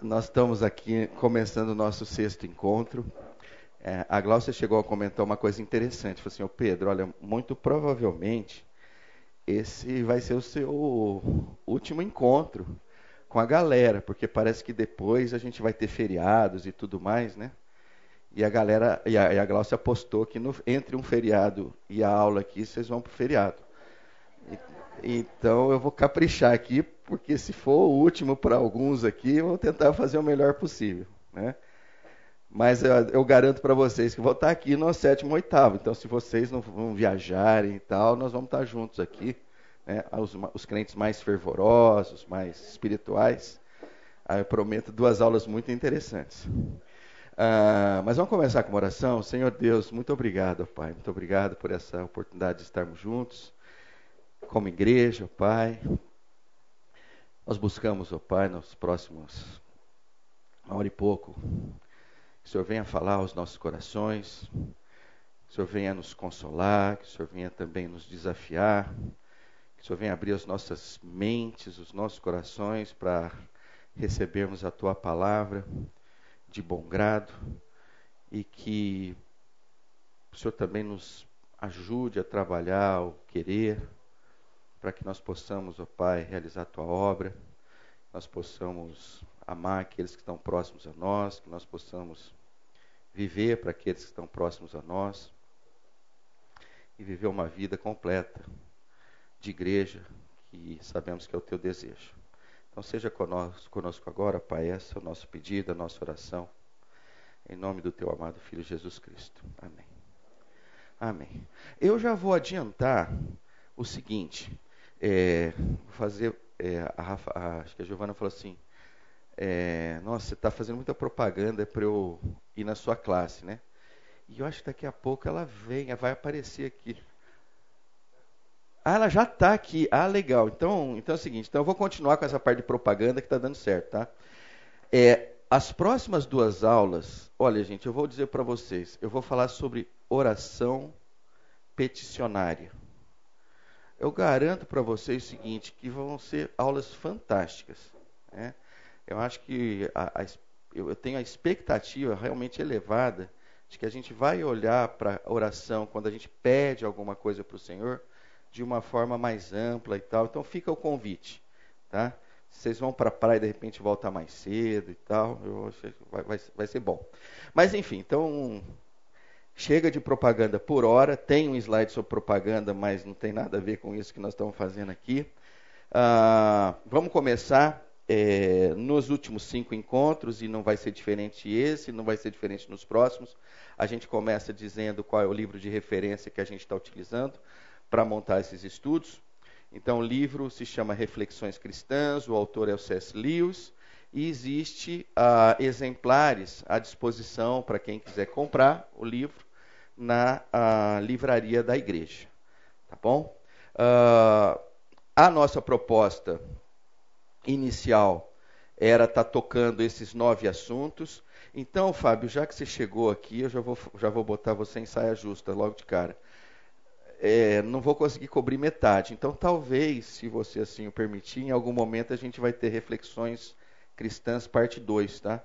Nós estamos aqui começando o nosso sexto encontro. É, a Glaucia chegou a comentar uma coisa interessante. Falou assim, ô Pedro, olha, muito provavelmente esse vai ser o seu último encontro com a galera, porque parece que depois a gente vai ter feriados e tudo mais, né? E a galera, e a, e a Glaucia apostou que no, entre um feriado e a aula aqui, vocês vão para o feriado. Então eu vou caprichar aqui, porque se for o último para alguns aqui, vou tentar fazer o melhor possível. Né? Mas eu, eu garanto para vocês que vou estar aqui no sétimo, oitavo. Então, se vocês não vão viajarem e tal, nós vamos estar juntos aqui. Né? Os, os crentes mais fervorosos, mais espirituais. eu prometo duas aulas muito interessantes. Ah, mas vamos começar com uma oração. Senhor Deus, muito obrigado, Pai. Muito obrigado por essa oportunidade de estarmos juntos como igreja, Pai. Nós buscamos, ó Pai, nos próximos uma hora e pouco, que o Senhor venha falar aos nossos corações, que o Senhor venha nos consolar, que o Senhor venha também nos desafiar, que o Senhor venha abrir as nossas mentes, os nossos corações para recebermos a Tua palavra de bom grado e que o Senhor também nos ajude a trabalhar o querer, para que nós possamos, ó Pai, realizar a tua obra, nós possamos amar aqueles que estão próximos a nós, que nós possamos viver para aqueles que estão próximos a nós e viver uma vida completa de igreja, que sabemos que é o teu desejo. Então seja conosco, conosco agora, Pai, esse é o nosso pedido, a nossa oração, em nome do teu amado Filho Jesus Cristo. Amém. Amém. Eu já vou adiantar o seguinte, é, fazer. É, a Rafa, a, acho que a Giovana falou assim: é, Nossa, você está fazendo muita propaganda para eu ir na sua classe, né? E eu acho que daqui a pouco ela vem, vai aparecer aqui. Ah, ela já está aqui. Ah, legal. Então, então é o seguinte: então eu vou continuar com essa parte de propaganda que está dando certo, tá? É, as próximas duas aulas, olha, gente, eu vou dizer para vocês: eu vou falar sobre oração peticionária eu garanto para vocês o seguinte, que vão ser aulas fantásticas. Né? Eu acho que a, a, eu tenho a expectativa realmente elevada de que a gente vai olhar para a oração quando a gente pede alguma coisa para o Senhor de uma forma mais ampla e tal. Então fica o convite, tá? Vocês vão para a praia e de repente voltar mais cedo e tal, eu, vai, vai, vai ser bom. Mas enfim, então Chega de propaganda por hora. Tem um slide sobre propaganda, mas não tem nada a ver com isso que nós estamos fazendo aqui. Uh, vamos começar é, nos últimos cinco encontros, e não vai ser diferente esse, não vai ser diferente nos próximos. A gente começa dizendo qual é o livro de referência que a gente está utilizando para montar esses estudos. Então, o livro se chama Reflexões Cristãs, o autor é o C.S. Lewis, e existe uh, exemplares à disposição para quem quiser comprar o livro na livraria da igreja. Tá bom? Uh, a nossa proposta inicial era estar tá tocando esses nove assuntos. Então, Fábio, já que você chegou aqui, eu já vou, já vou botar você em saia justa logo de cara. É, não vou conseguir cobrir metade. Então, talvez, se você assim o permitir, em algum momento a gente vai ter reflexões cristãs parte 2, tá?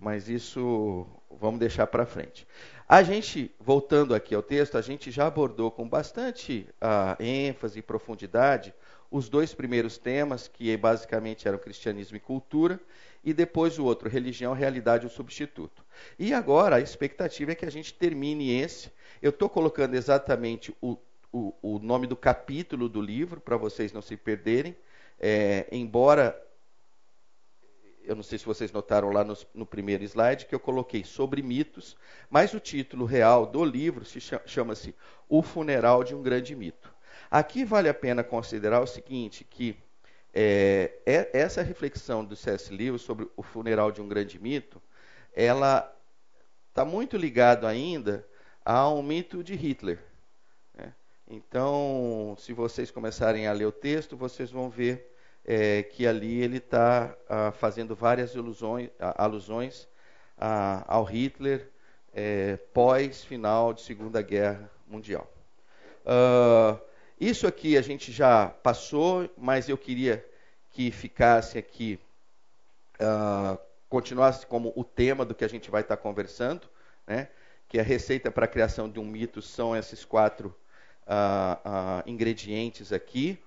Mas isso vamos deixar para frente. A gente, voltando aqui ao texto, a gente já abordou com bastante uh, ênfase e profundidade os dois primeiros temas, que basicamente eram cristianismo e cultura, e depois o outro, religião, realidade ou substituto. E agora a expectativa é que a gente termine esse. Eu estou colocando exatamente o, o, o, nome do capítulo do livro, para vocês não se perderem. É, embora eu não sei se vocês notaram lá no, no, primeiro slide, que eu coloquei sobre mitos, mas o título real do livro se chama-se O Funeral de um Grande Mito. Aqui vale a pena considerar o seguinte, que é, é, essa reflexão do C.S. Lewis sobre o funeral de um grande mito, ela está muito ligado ainda a um mito de Hitler. Né? Então, se vocês começarem a ler o texto, vocês vão ver é, que ali ele está ah, fazendo várias ilusões, alusões ao Hitler é, pós-final de Segunda Guerra Mundial. Uh, isso aqui a gente já passou, mas eu queria que ficasse aqui uh, continuar como o tema do que a gente vai estar conversando, né? que a receita para a criação de um mito são esses quatro uh, ingredientes aqui.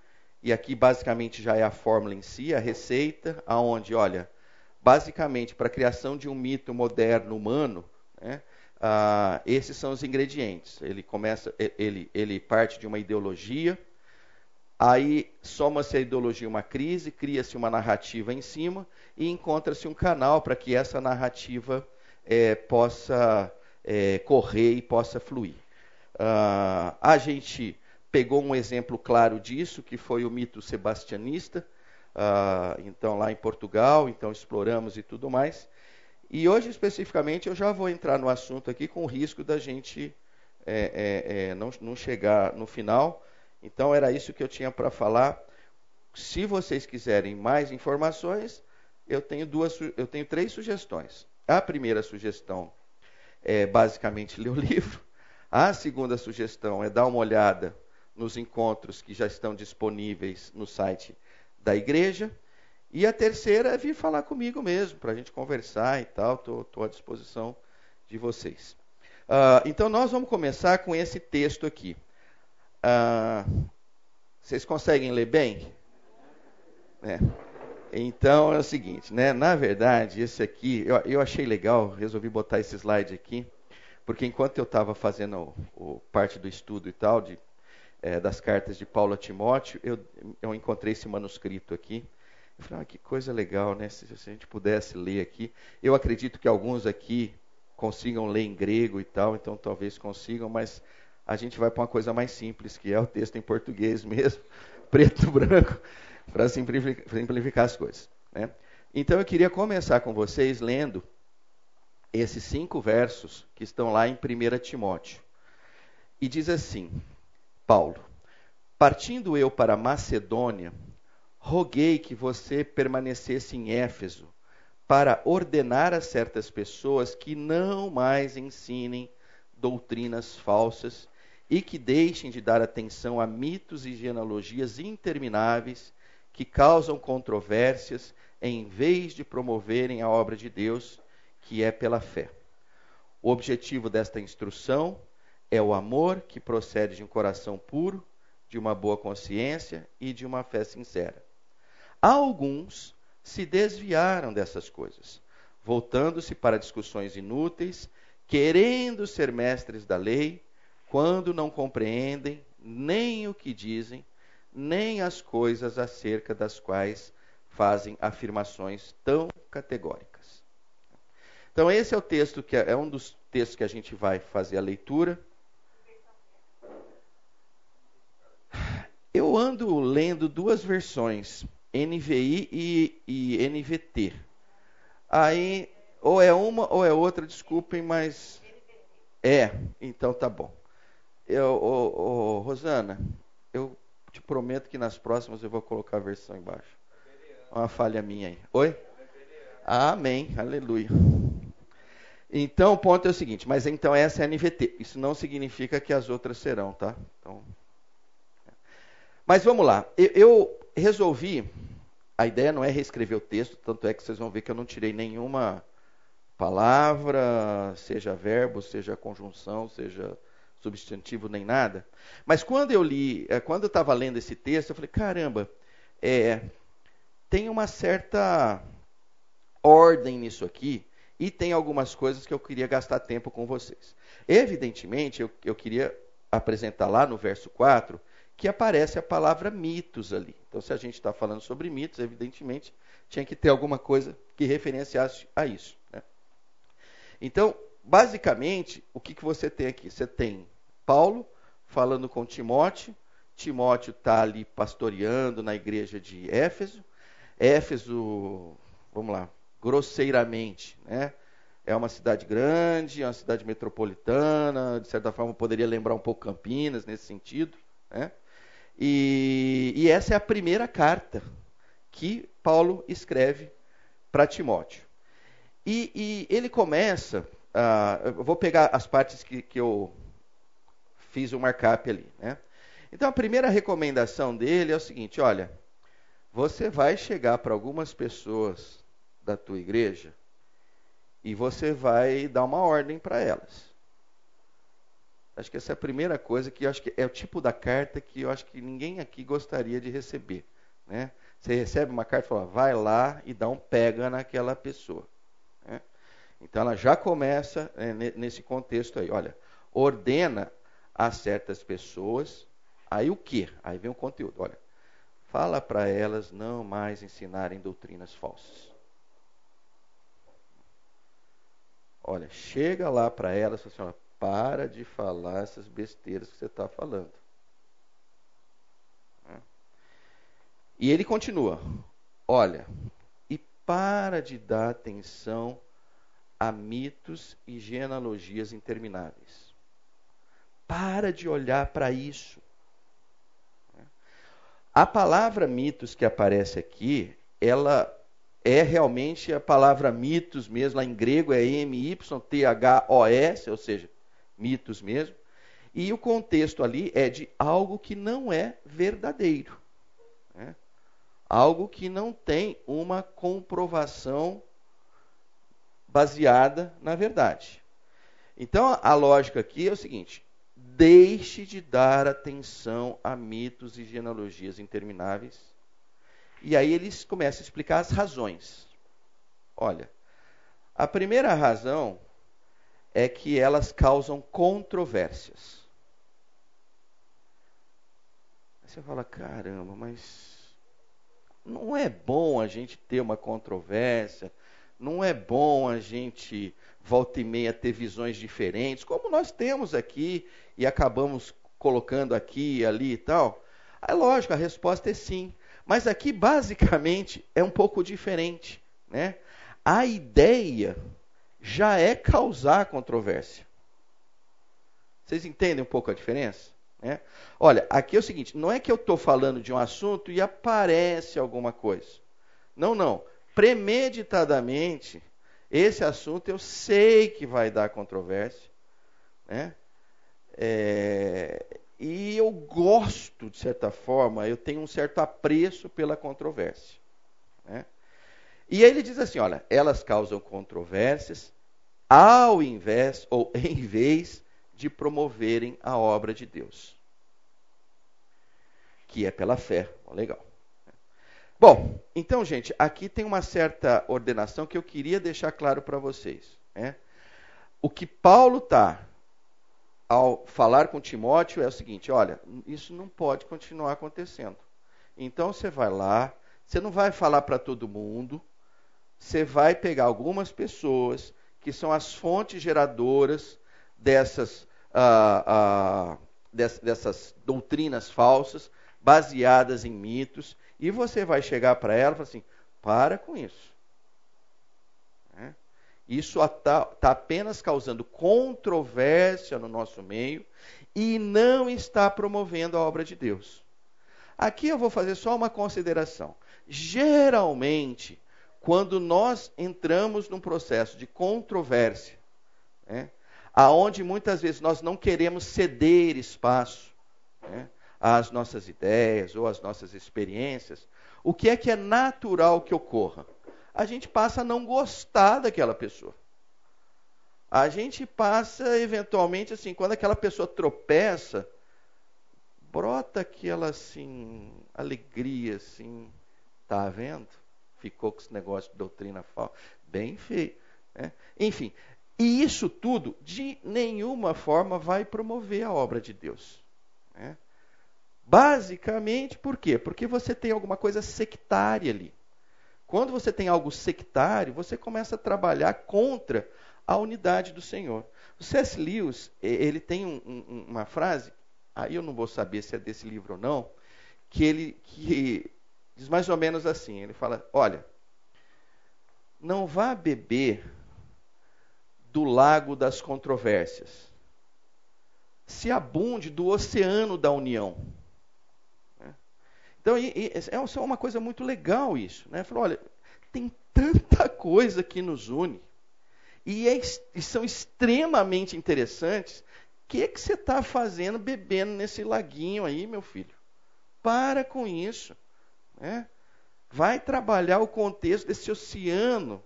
E aqui basicamente já é a fórmula em si, a receita, aonde, olha, basicamente para a criação de um mito moderno humano, né, uh, esses são os ingredientes. Ele começa, ele, ele parte de uma ideologia, aí soma-se a ideologia uma crise, cria-se uma narrativa em cima e encontra-se um canal para que essa narrativa é, possa é, correr e possa fluir. Uh, a gente pegou um exemplo claro disso, que foi o mito sebastianista, uh, então lá em Portugal, então exploramos e tudo mais. E hoje, especificamente, eu já vou entrar no assunto aqui com o risco da gente é, é, é, não, não chegar no final. Então, era isso que eu tinha para falar. Se vocês quiserem mais informações, eu tenho, duas, eu tenho três sugestões. A primeira sugestão é basicamente ler o livro. A segunda sugestão é dar uma olhada nos encontros que já estão disponíveis no site da igreja. E a terceira é vir falar comigo mesmo, para a gente conversar e tal. Estou à disposição de vocês. Uh, então, nós vamos começar com esse texto aqui. Uh, vocês conseguem ler bem? É. Então é o seguinte, né? Na verdade, esse aqui eu, eu achei legal, resolvi botar esse slide aqui, porque enquanto eu estava fazendo o, o, parte do estudo e tal de, é, das cartas de Paulo a Timóteo, eu, eu encontrei esse manuscrito aqui. Eu falei, ah, que coisa legal, né? Se, se a gente pudesse ler aqui, eu acredito que alguns aqui consigam ler em grego e tal, então talvez consigam, mas a gente vai para uma coisa mais simples, que é o texto em português mesmo, preto e branco para simplificar, simplificar, as coisas. Né? Então eu queria começar com vocês lendo esses cinco versos que estão lá em 1 Timóteo. E diz assim: Paulo, partindo eu para Macedônia, roguei que você permanecesse em Éfeso, para ordenar a certas pessoas que não mais ensinem doutrinas falsas e que deixem de dar atenção a mitos e genealogias intermináveis que causam controvérsias em vez de promoverem a obra de Deus, que é pela fé. O objetivo desta instrução é o amor que procede de um coração puro, de uma boa consciência e de uma fé sincera. Alguns se desviaram dessas coisas, voltando-se para discussões inúteis, querendo ser mestres da lei, quando não compreendem nem o que dizem, nem as coisas acerca das quais fazem afirmações tão categóricas. Então, esse é o texto que é, é um dos textos que a gente vai fazer a leitura. Eu ando lendo duas versões, NVI e, e NVT. Aí, ou é uma ou é outra, desculpem, mas. É, então tá bom. Eu, Rosana, eu te prometo que nas próximas eu vou colocar a versão embaixo. Uma falha minha aí. Oi? Amém. Aleluia. Então, o ponto é o seguinte, mas então essa é a NVT. Isso não significa que as outras serão, tá? Então, mas vamos lá. Eu, eu resolvi, a ideia não é reescrever o texto, tanto é que vocês vão ver que eu não tirei nenhuma palavra, seja verbo, seja conjunção, seja substantivo nem nada. Mas quando eu li, eh, quando eu estava lendo esse texto, eu falei, caramba, é, tem uma certa ordem nisso aqui e tem algumas coisas que eu queria gastar tempo com vocês. Evidentemente, eu, eu queria apresentar lá no verso 4 que aparece a palavra mitos ali. Então, se a gente está falando sobre mitos, evidentemente, tinha que ter alguma coisa que referenciasse a isso. Né? Então, basicamente, o que, que você tem aqui? Você tem Paulo falando com Timóteo. Timóteo está ali pastoreando na igreja de Éfeso. Éfeso, vamos lá, grosseiramente, né? É uma cidade grande, é uma cidade metropolitana, de certa forma poderia lembrar um pouco Campinas nesse sentido, né? E, e essa é a primeira carta que Paulo escreve para Timóteo. E, e, ele começa, uh, vou pegar as partes que, que eu fiz o um markup ali. Né? Então a primeira recomendação dele é o seguinte: olha, você vai chegar para algumas pessoas da tua igreja e você vai dar uma ordem para elas. Acho que essa é a primeira coisa que acho que é o tipo da carta que eu acho que ninguém aqui gostaria de receber. Né? Você recebe uma carta e fala, vai lá e dá um pega naquela pessoa. Né? Então ela já começa é, nesse contexto aí. Olha, ordena a certas pessoas. Aí o que? Aí vem o conteúdo. Olha, fala para elas não mais ensinarem doutrinas falsas. Olha, chega lá para elas fala assim, olha, para de falar essas besteiras que você está falando. E ele continua: olha, e para de dar atenção a mitos e genealogias intermináveis. Para de olhar para isso. A palavra mitos que aparece aqui, ela é realmente a palavra mitos mesmo, lá em grego é M-Y-T-H-O-S, ou seja, mitos mesmo. E o contexto ali é de algo que não é verdadeiro. Né? Algo que não tem uma comprovação baseada na verdade. Então a lógica aqui é o seguinte: deixe de dar atenção a mitos e genealogias intermináveis. E aí eles começam a explicar as razões. Olha, a primeira razão é que elas causam controvérsias. Aí você fala, caramba, mas não é bom a gente ter uma controvérsia, não é bom a gente volta e meia ter visões diferentes, como nós temos aqui e acabamos colocando aqui e ali e tal. É lógico, a resposta é sim. Mas aqui basicamente é um pouco diferente, né? A ideia já é causar controvérsia. Vocês entendem um pouco a diferença? Né? Olha, aqui é o seguinte: não é que eu estou falando de um assunto e aparece alguma coisa. Não, não. Premeditadamente, esse assunto eu sei que vai dar controvérsia. Né? É, e eu gosto, de certa forma, eu tenho um certo apreço pela controvérsia. Né? E aí ele diz assim: olha, elas causam controvérsias ao invés ou em vez de promoverem a obra de Deus, que é pela fé. legal. Bom, então, gente, aqui tem uma certa ordenação que eu queria deixar claro para vocês. Né? O que Paulo está ao falar com Timóteo é o seguinte: olha, isso não pode continuar acontecendo. Então você vai lá, você não vai falar para todo mundo, você vai pegar algumas pessoas que são as fontes geradoras dessas, ah, ah, dessas doutrinas falsas, baseadas em mitos, e você vai chegar para ela e falar assim: para com isso. É? Isso está tá apenas causando controvérsia no nosso meio e não está promovendo a obra de Deus. Aqui eu vou fazer só uma consideração. Geralmente, quando nós entramos num processo de controvérsia, né, aonde muitas vezes nós não queremos ceder espaço né, às nossas ideias ou às nossas experiências, o que é que é natural que ocorra? A gente passa a não gostar daquela pessoa. A gente passa, eventualmente, assim, quando aquela pessoa tropeça, brota aquela, assim, alegria, assim, tá vendo? Ficou com esse negócio de doutrina falsa. Bem feio. Né? Enfim, e isso tudo, de nenhuma forma, vai promover a obra de Deus. Né? Basicamente, por quê? Porque você tem alguma coisa sectária ali. Quando você tem algo sectário, você começa a trabalhar contra a unidade do Senhor. O C.S. Lewis, ele tem um, um, uma frase, aí eu não vou saber se é desse livro ou não, que ele que Diz mais ou menos assim: ele fala, olha, não vá beber do lago das controvérsias, se abunde do oceano da união. Né? Então, é uma coisa muito legal isso. Né? Falou, olha, tem tanta coisa que nos une e, é, e são extremamente interessantes. O que, é que você está fazendo bebendo nesse laguinho aí, meu filho? Para com isso. Né? Vai trabalhar o contexto desse oceano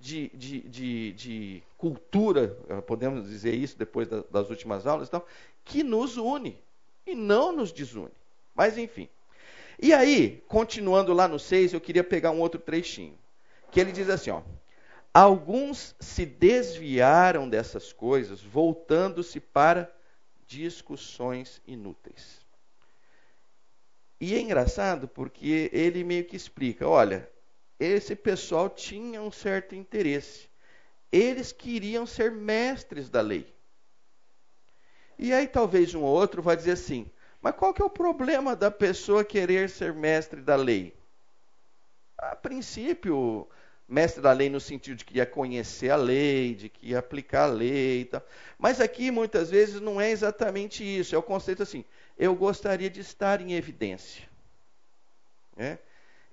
de, de, de, de cultura, eh, podemos dizer isso depois das últimas aulas, então, que nos une e não nos desune. Mas enfim. E aí, continuando lá no 6, eu queria pegar um outro trechinho. Que ele diz assim, ó. Alguns se desviaram dessas coisas, voltando-se para discussões inúteis. E é engraçado porque ele meio que explica: olha, esse pessoal tinha um certo interesse. Eles queriam ser mestres da lei. E aí talvez um ou outro vai dizer assim: mas qual que é o problema da pessoa querer ser mestre da lei? A princípio, mestre da lei no sentido de que ia conhecer a lei, de que ia aplicar a lei e tal. Mas aqui muitas vezes não é exatamente isso. É o conceito assim: eu gostaria de estar em evidência. É?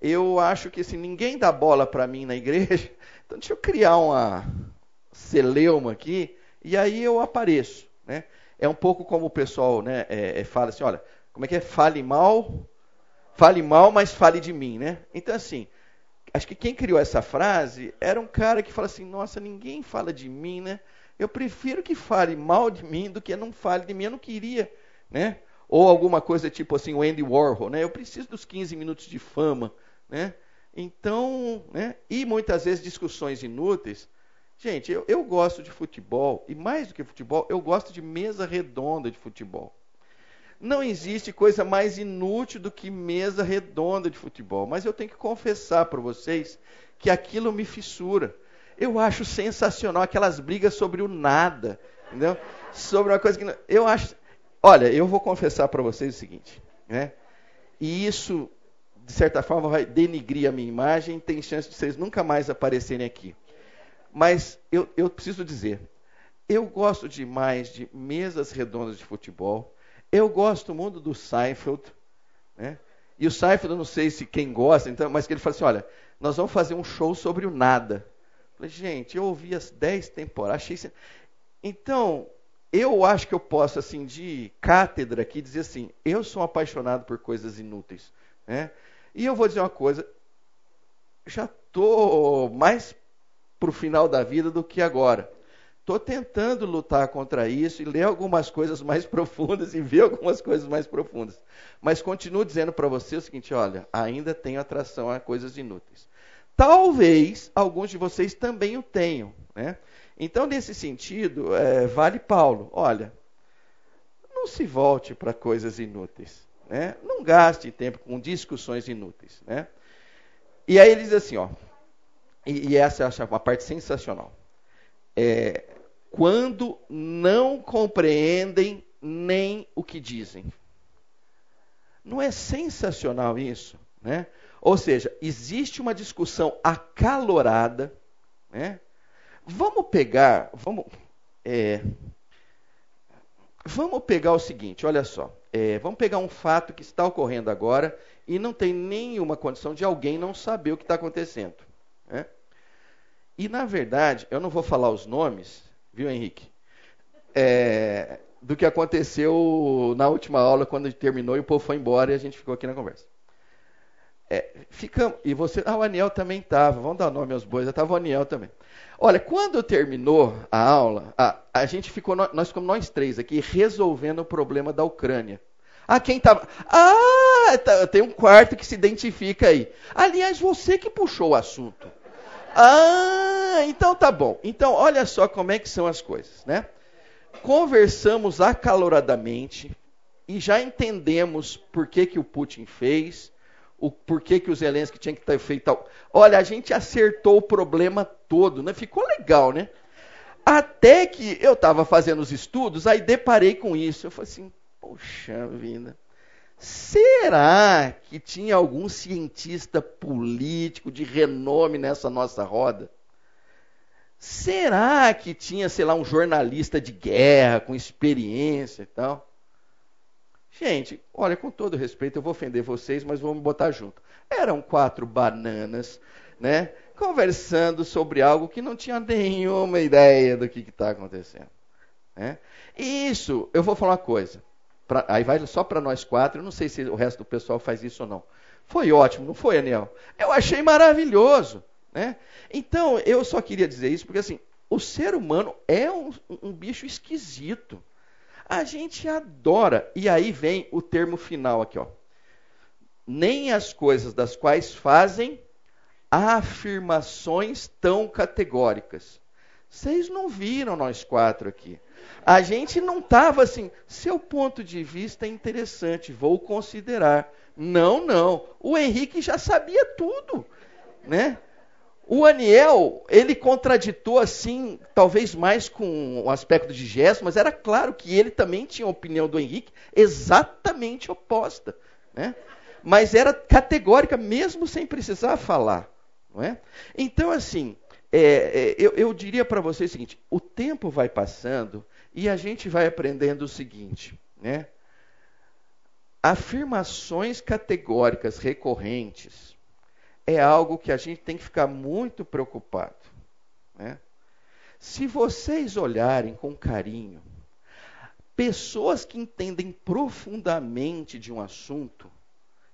Eu acho que se ninguém dá bola para mim na igreja, então deixa eu criar uma celeuma aqui e aí eu apareço. Né? É um pouco como o pessoal né, é, é, fala assim: olha, como é que é? Fale mal, fale mal, mas fale de mim. Né? Então, assim, acho que quem criou essa frase era um cara que fala assim: nossa, ninguém fala de mim, né? Eu prefiro que fale mal de mim do que não fale de mim. Eu não queria, né? Ou alguma coisa tipo assim, o Andy Warhol, né? Eu preciso dos 15 minutos de fama, né? Então, né? E muitas vezes discussões inúteis. Gente, eu, eu gosto de futebol, e mais do que futebol, eu gosto de mesa redonda de futebol. Não existe coisa mais inútil do que mesa redonda de futebol. Mas eu tenho que confessar para vocês que aquilo me fissura. Eu acho sensacional aquelas brigas sobre o nada, entendeu? Sobre uma coisa que não, eu acho Olha, eu vou confessar para vocês o seguinte, né? E isso, de certa forma, vai denigrir a minha imagem, tem chance de vocês nunca mais aparecerem aqui. Mas eu, eu preciso dizer, eu gosto demais de mesas redondas de futebol. Eu gosto muito do Seinfeld, né? E o Seinfeld, eu não sei se quem gosta, então, mas que ele fala assim, olha, nós vamos fazer um show sobre o nada. Eu falei, gente, eu ouvi as dez temporadas, achei... Então, eu acho que eu posso, assim, de cátedra aqui, dizer assim: eu sou apaixonado por coisas inúteis. Né? E eu vou dizer uma coisa: já estou mais para o final da vida do que agora. Estou tentando lutar contra isso e ler algumas coisas mais profundas e ver algumas coisas mais profundas. Mas continuo dizendo para você o seguinte: olha, ainda tenho atração a coisas inúteis. Talvez alguns de vocês também o tenham. Né? Então, nesse sentido, é, vale Paulo: olha, não se volte para coisas inúteis. Né? Não gaste tempo com discussões inúteis. Né? E aí ele diz assim: ó, e, e essa acho uma parte sensacional. É, quando não compreendem nem o que dizem. Não é sensacional isso? Né? Ou seja, existe uma discussão acalorada, né? Vamos pegar, vamos, é, vamos pegar o seguinte, olha só. É, vamos pegar um fato que está ocorrendo agora e não tem nenhuma condição de alguém não saber o que está acontecendo. Né? E, na verdade, eu não vou falar os nomes, viu, Henrique? É, do que aconteceu na última aula, quando terminou e o povo foi embora e a gente ficou aqui na conversa. É, ficamos, e você, ah, o Aniel também estava, vamos dar nome aos bois, estava o Aniel também. Olha, quando terminou a aula, a, a gente ficou, nós ficamos nós três aqui resolvendo o problema da Ucrânia. Ah, quem estava? Ah, tá, tem um quarto que se identifica aí. Aliás, você que puxou o assunto. Ah, então tá bom. Então, olha só como é que são as coisas, né? Conversamos acaloradamente e já entendemos por que, que o Putin fez, o porquê que o Zelensky tinha que ter feito tal. Olha, a gente acertou o problema todo, né? Ficou legal, né? Até que eu estava fazendo os estudos, aí deparei com isso. Eu falei assim, poxa vida, será que tinha algum cientista político de renome nessa nossa roda? Será que tinha, sei lá, um jornalista de guerra com experiência e tal? Gente, olha, com todo respeito, eu vou ofender vocês, mas me botar junto. Eram quatro bananas, né? Conversando sobre algo que não tinha nenhuma ideia do que está acontecendo. Né? E isso, eu vou falar uma coisa. Pra, aí vai só para nós quatro, eu não sei se o resto do pessoal faz isso ou não. Foi ótimo, não foi, Aniel? Eu achei maravilhoso. Né? Então, eu só queria dizer isso porque assim, o ser humano é um, um bicho esquisito. A gente adora. E aí vem o termo final aqui, ó. Nem as coisas das quais fazem afirmações tão categóricas. Vocês não viram nós quatro aqui. A gente não estava assim, seu ponto de vista é interessante, vou considerar. Não, não. O Henrique já sabia tudo, né? O Aniel, ele contraditou assim, talvez mais com o aspecto de gesto, mas era claro que ele também tinha a opinião do Henrique exatamente oposta, né? Mas era categórica mesmo sem precisar falar, não é? Então assim, é, é, eu, eu diria para vocês o seguinte: o tempo vai passando e a gente vai aprendendo o seguinte, né? Afirmações categóricas recorrentes é algo que a gente tem que ficar muito preocupado. Né? Se vocês olharem com carinho, pessoas que entendem profundamente de um assunto,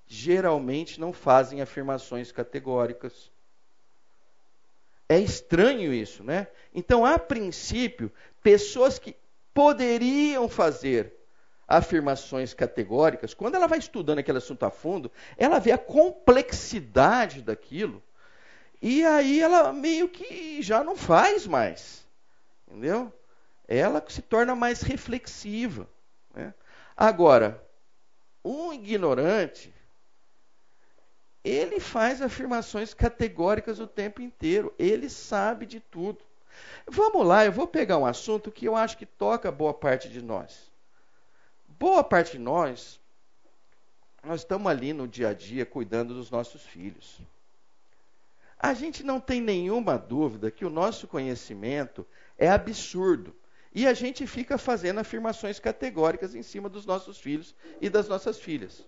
geralmente não fazem afirmações categóricas. É estranho isso, né? Então, a princípio, pessoas que poderiam fazer afirmações categóricas, quando ela vai estudando aquele assunto a fundo, ela vê a complexidade daquilo e aí ela meio que já não faz mais. Entendeu? Ela se torna mais reflexiva. Né? Agora, um ignorante, ele faz afirmações categóricas o tempo inteiro. Ele sabe de tudo. Vamos lá, eu vou pegar um assunto que eu acho que toca boa parte de nós boa parte de nós, nós estamos ali no dia a dia cuidando dos nossos filhos. A gente não tem nenhuma dúvida que o nosso conhecimento é absurdo. E a gente fica fazendo afirmações categóricas em cima dos nossos filhos e das nossas filhas.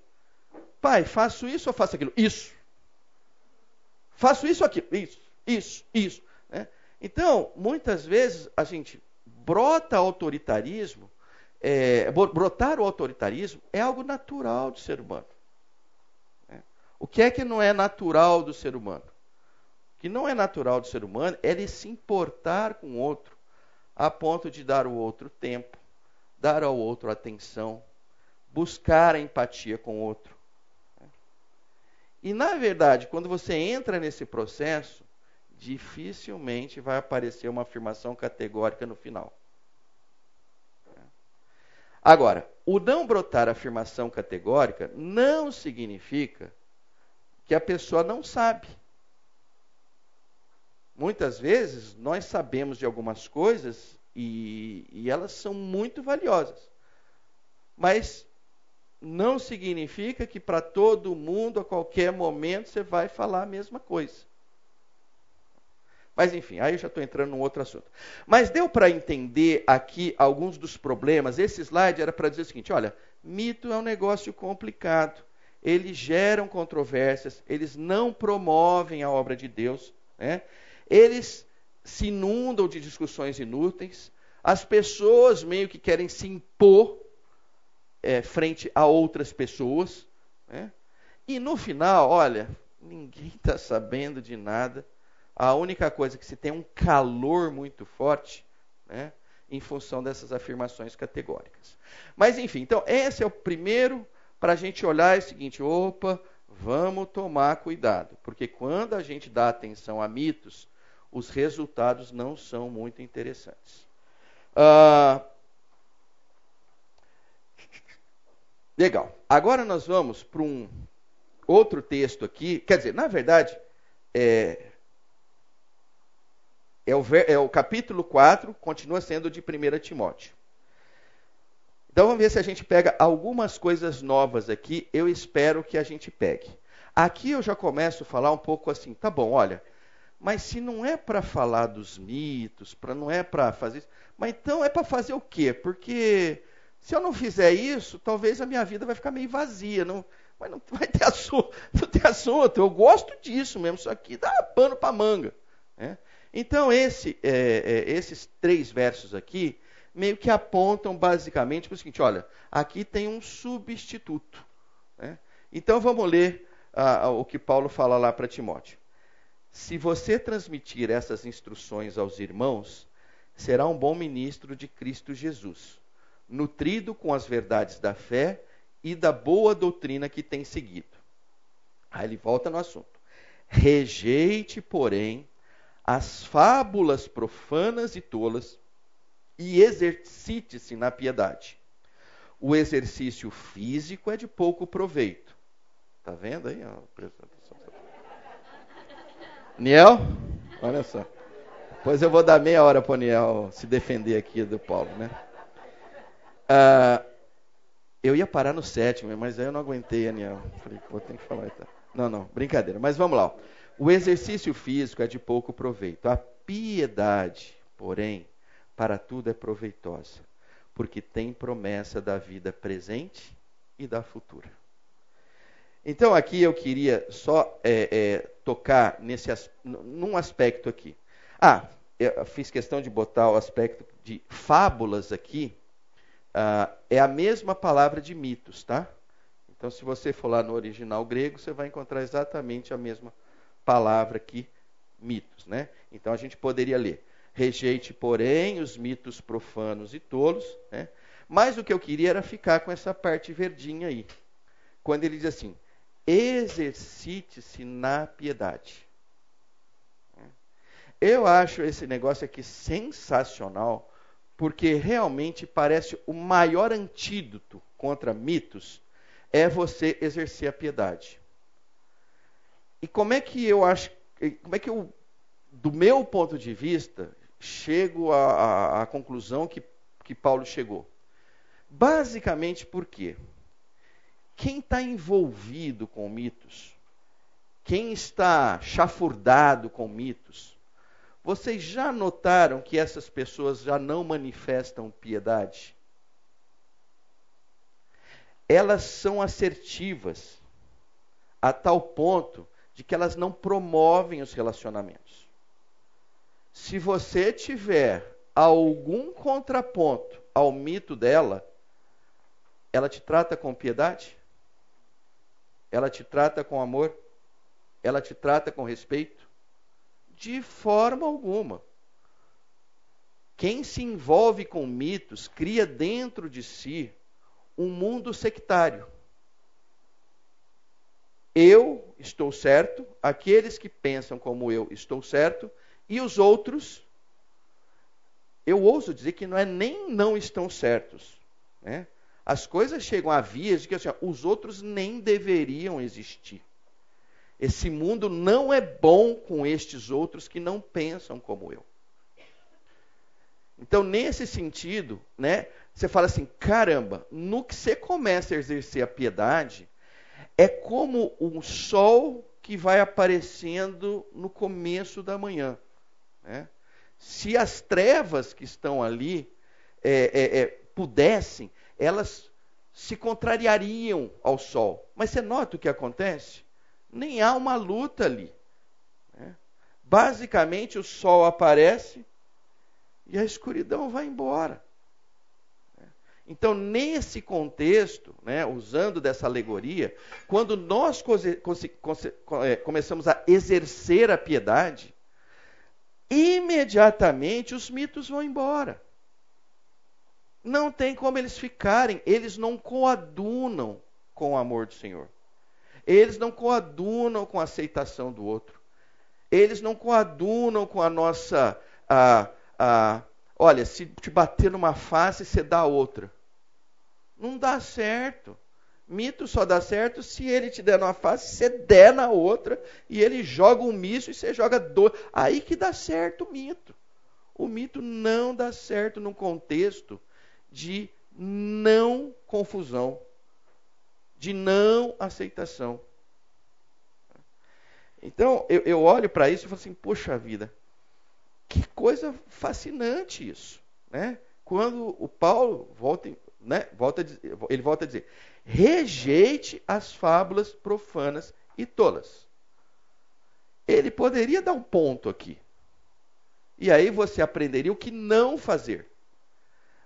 Pai, faço isso ou faço aquilo? Isso. Faço isso ou aquilo? Isso, isso, isso. Né? Então, muitas vezes a gente brota autoritarismo é, brotar o autoritarismo é algo natural do ser humano. Né? O que é que não é natural do ser humano? O que não é natural do ser humano é ele se importar com o outro, a ponto de dar ao outro tempo, dar ao outro atenção, buscar a empatia com o outro. E, na verdade, quando você entra nesse processo, dificilmente vai aparecer uma afirmação categórica no final. Agora, o não brotar afirmação categórica não significa que a pessoa não sabe. Muitas vezes nós sabemos de algumas coisas e, e elas são muito valiosas. Mas não significa que para todo mundo, a qualquer momento, você vai falar a mesma coisa. Mas enfim, aí eu já estou entrando num outro assunto. Mas deu para entender aqui alguns dos problemas. Esse slide era para dizer o seguinte: olha, mito é um negócio complicado. Eles geram controvérsias, eles não promovem a obra de Deus, né? eles se inundam de discussões inúteis, as pessoas meio que querem se impor é, frente a outras pessoas. Né? E no final, olha, ninguém está sabendo de nada a única coisa que se tem um calor muito forte, né, em função dessas afirmações categóricas. Mas enfim, então esse é o primeiro para a gente olhar é o seguinte: opa, vamos tomar cuidado, porque quando a gente dá atenção a mitos, os resultados não são muito interessantes. Ah, legal. Agora nós vamos para um outro texto aqui. Quer dizer, na verdade, é, é o, é o capítulo 4, continua sendo de 1 Timóteo. Então vamos ver se a gente pega algumas coisas novas aqui. Eu espero que a gente pegue. Aqui eu já começo a falar um pouco assim, tá bom, olha, mas se não é para falar dos mitos, para não é para fazer mas então é para fazer o quê? Porque se eu não fizer isso, talvez a minha vida vai ficar meio vazia, não, mas não vai ter assunto, não tem assunto. Eu gosto disso mesmo, isso aqui dá pano para manga. Né? Então, esse, é, é, esses três versos aqui meio que apontam basicamente para o seguinte: olha, aqui tem um substituto. Né? Então, vamos ler ah, o que Paulo fala lá para Timóteo. Se você transmitir essas instruções aos irmãos, será um bom ministro de Cristo Jesus, nutrido com as verdades da fé e da boa doutrina que tem seguido. Aí ele volta no assunto. Rejeite, porém, as fábulas profanas e tolas e exercite-se na piedade. O exercício físico é de pouco proveito. Tá vendo aí? Niel, olha só. Pois eu vou dar meia hora para o Niel se defender aqui do Paulo, né? Ah, eu ia parar no sétimo, mas aí eu não aguentei, Aniel. Falei, pô, tem que falar. Então. Não, não, brincadeira. Mas vamos lá. O exercício físico é de pouco proveito. A piedade, porém, para tudo é proveitosa, porque tem promessa da vida presente e da futura. Então aqui eu queria só é, é, tocar nesse num aspecto aqui. Ah, eu fiz questão de botar o aspecto de fábulas aqui. Ah, é a mesma palavra de mitos, tá? Então, se você for lá no original grego, você vai encontrar exatamente a mesma palavra aqui, mitos, né? Então, a gente poderia ler: rejeite, porém, os mitos profanos e tolos, né? Mas o que eu queria era ficar com essa parte verdinha aí. Quando ele diz assim: exercite-se na piedade. Eu acho esse negócio aqui sensacional, porque realmente parece o maior antídoto contra mitos é você exercer a piedade. E como é que eu acho, como é que eu, do meu ponto de vista, chego à, à conclusão que, que Paulo chegou? Basicamente por quê? Quem está envolvido com mitos, quem está chafurdado com mitos, vocês já notaram que essas pessoas já não manifestam piedade? elas são assertivas a tal ponto de que elas não promovem os relacionamentos. Se você tiver algum contraponto ao mito dela, ela te trata com piedade? Ela te trata com amor? Ela te trata com respeito? De forma alguma. Quem se envolve com mitos cria dentro de si um mundo sectário. Eu estou certo, aqueles que pensam como eu estou certo, e os outros, eu ouso dizer que não é nem não estão certos. Né? As coisas chegam a vias de que assim, os outros nem deveriam existir. Esse mundo não é bom com estes outros que não pensam como eu. Então, nesse sentido, né, você fala assim: caramba, no que você começa a exercer a piedade, é como um sol que vai aparecendo no começo da manhã. Né? Se as trevas que estão ali é, é, é, pudessem, elas se contrariariam ao sol. Mas você nota o que acontece? Nem há uma luta ali. Né? Basicamente, o sol aparece e a escuridão vai embora. Então, nesse contexto, né, usando dessa alegoria, quando nós é, começamos a exercer a piedade, imediatamente os mitos vão embora. Não tem como eles ficarem, eles não coadunam com o amor do Senhor. Eles não coadunam com a aceitação do outro. Eles não coadunam com a nossa. A, a, olha, se te bater numa face, você dá outra. Não dá certo. Mito só dá certo se ele te der numa face, você der na outra, e ele joga um misto e você joga dois. Aí que dá certo o mito. O mito não dá certo num contexto de não confusão, de não aceitação. Então, eu, eu olho para isso e falo assim: poxa vida, que coisa fascinante isso. Né? Quando o Paulo, volta, né? volta ele volta a dizer: rejeite as fábulas profanas e tolas. Ele poderia dar um ponto aqui. E aí você aprenderia o que não fazer.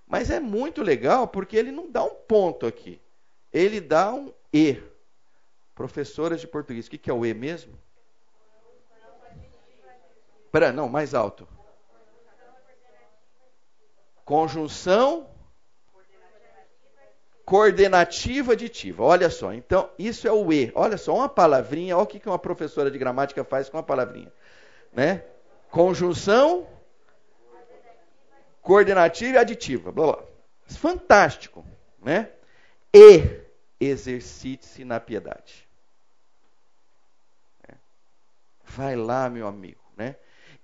Mas é muito legal porque ele não dá um ponto aqui. Ele dá um E. Professoras de português, o que é o E mesmo? Pera, não, mais alto. Conjunção coordenativa aditiva. Olha só, então isso é o E. Olha só, uma palavrinha, olha o que uma professora de gramática faz com uma palavrinha. Né? Conjunção coordenativa e aditiva. Blá, blá. Fantástico. Né? E exercite-se na piedade. É. Vai lá, meu amigo. Né?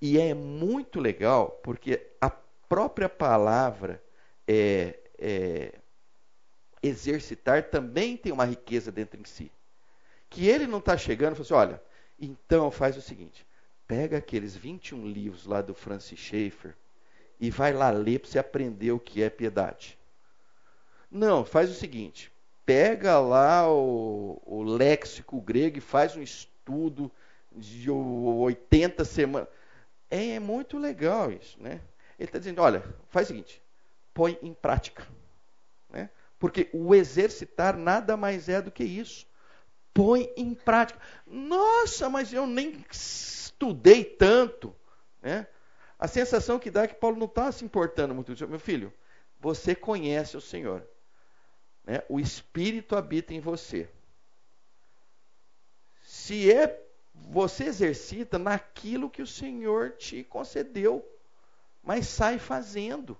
E é muito legal porque a própria palavra é, é exercitar também tem uma riqueza dentro em si. Que ele não está chegando e fala assim: olha, então faz o seguinte: pega aqueles 21 livros lá do Francis Schaeffer e vai lá ler para você aprender o que é piedade. Não, faz o seguinte: pega lá o, o léxico grego e faz um estudo de 80 semanas. É, é muito legal isso, né? Ele está dizendo: olha, faz o seguinte, põe em prática. Né? Porque o exercitar nada mais é do que isso. Põe em prática. Nossa, mas eu nem estudei tanto. Né? A sensação que dá é que Paulo não está se importando muito. Meu filho, você conhece o Senhor. Né? O Espírito habita em você. Se é você exercita naquilo que o Senhor te concedeu, mas sai fazendo.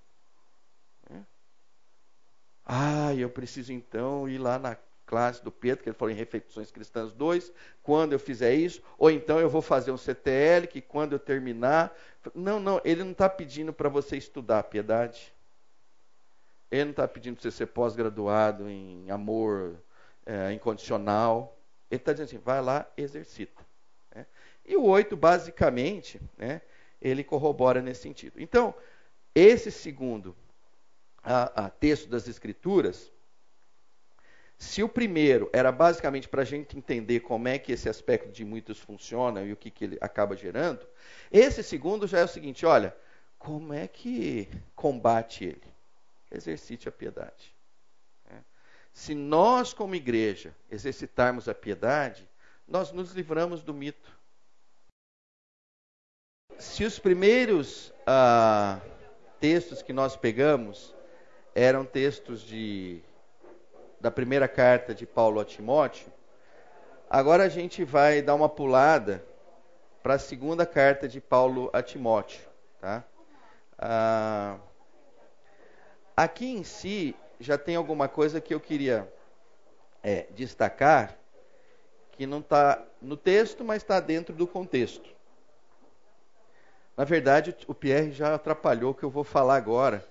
Ah, eu preciso então ir lá na classe do Pedro, que ele falou em Reflexões Cristãs 2, quando eu fizer isso, ou então eu vou fazer um CTL, que quando eu terminar. Não, não, ele não está pedindo para você estudar a piedade. Ele não está pedindo para você ser pós-graduado em amor é, incondicional. Ele está dizendo assim: vai lá, exercita. Né? E o 8, basicamente, né, ele corrobora nesse sentido. Então, esse segundo a, a texto das Escrituras, se o primeiro era basicamente para a gente entender como é que esse aspecto de muitos funciona e o que, que ele acaba gerando, esse segundo já é o seguinte: olha, como é que combate ele? Exercite a piedade. É. Se nós, como igreja, exercitarmos a piedade, nós nos livramos do mito. Se os primeiros ah, textos que nós pegamos eram textos de, da primeira carta de Paulo a Timóteo. Agora a gente vai dar uma pulada para a segunda carta de Paulo a Timóteo. Tá? Ah, aqui em si já tem alguma coisa que eu queria é, destacar que não está no texto, mas está dentro do contexto. Na verdade, o Pierre já atrapalhou o que eu vou falar agora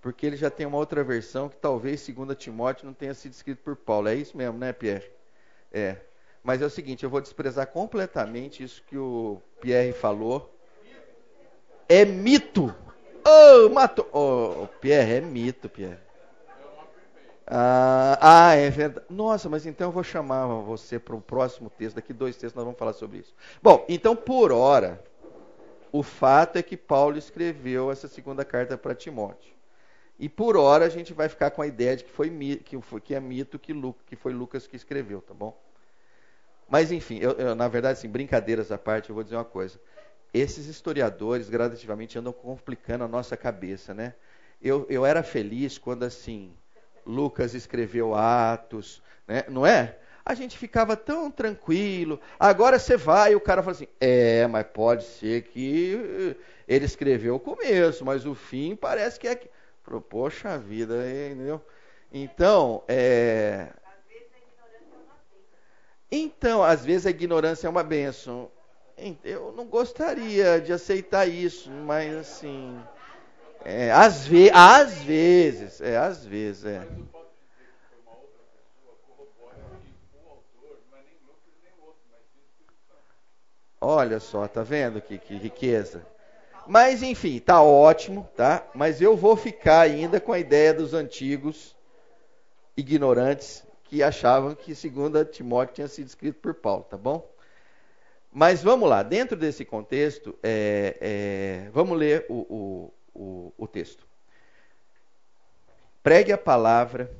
porque ele já tem uma outra versão que talvez, segundo Timóteo, não tenha sido escrito por Paulo. É isso mesmo, né, Pierre? É. Mas é o seguinte, eu vou desprezar completamente isso que o Pierre falou. É mito. Oh, matou. Oh, Pierre, é mito, Pierre. Ah, ah, é verdade. Nossa, mas então eu vou chamar você para o próximo texto. Daqui dois textos nós vamos falar sobre isso. Bom, então por hora, o fato é que Paulo escreveu essa segunda carta para Timóteo. E por hora a gente vai ficar com a ideia de que foi que, foi, que é mito que, Lu, que foi Lucas que escreveu, tá bom? Mas enfim, eu, eu, na verdade, assim, brincadeiras à parte, eu vou dizer uma coisa. Esses historiadores gradativamente andam complicando a nossa cabeça, né? Eu, eu era feliz quando assim Lucas escreveu Atos, né? não é? A gente ficava tão tranquilo. Agora você vai e o cara fala assim: é, mas pode ser que ele escreveu o começo, mas o fim parece que é. Falou, poxa vida, entendeu? Então, é... Então, às vezes a ignorância é uma benção. Eu não gostaria de aceitar isso, mas assim. É, às, ve às vezes, é, às vezes, é. Olha só, tá vendo que, que riqueza? Mas enfim, tá ótimo, tá? Mas eu vou ficar ainda com a ideia dos antigos ignorantes que achavam que segunda Timóteo tinha sido escrito por Paulo, tá bom? Mas vamos lá, dentro desse contexto, é, é, vamos ler o, o, o, o texto. Pregue a palavra,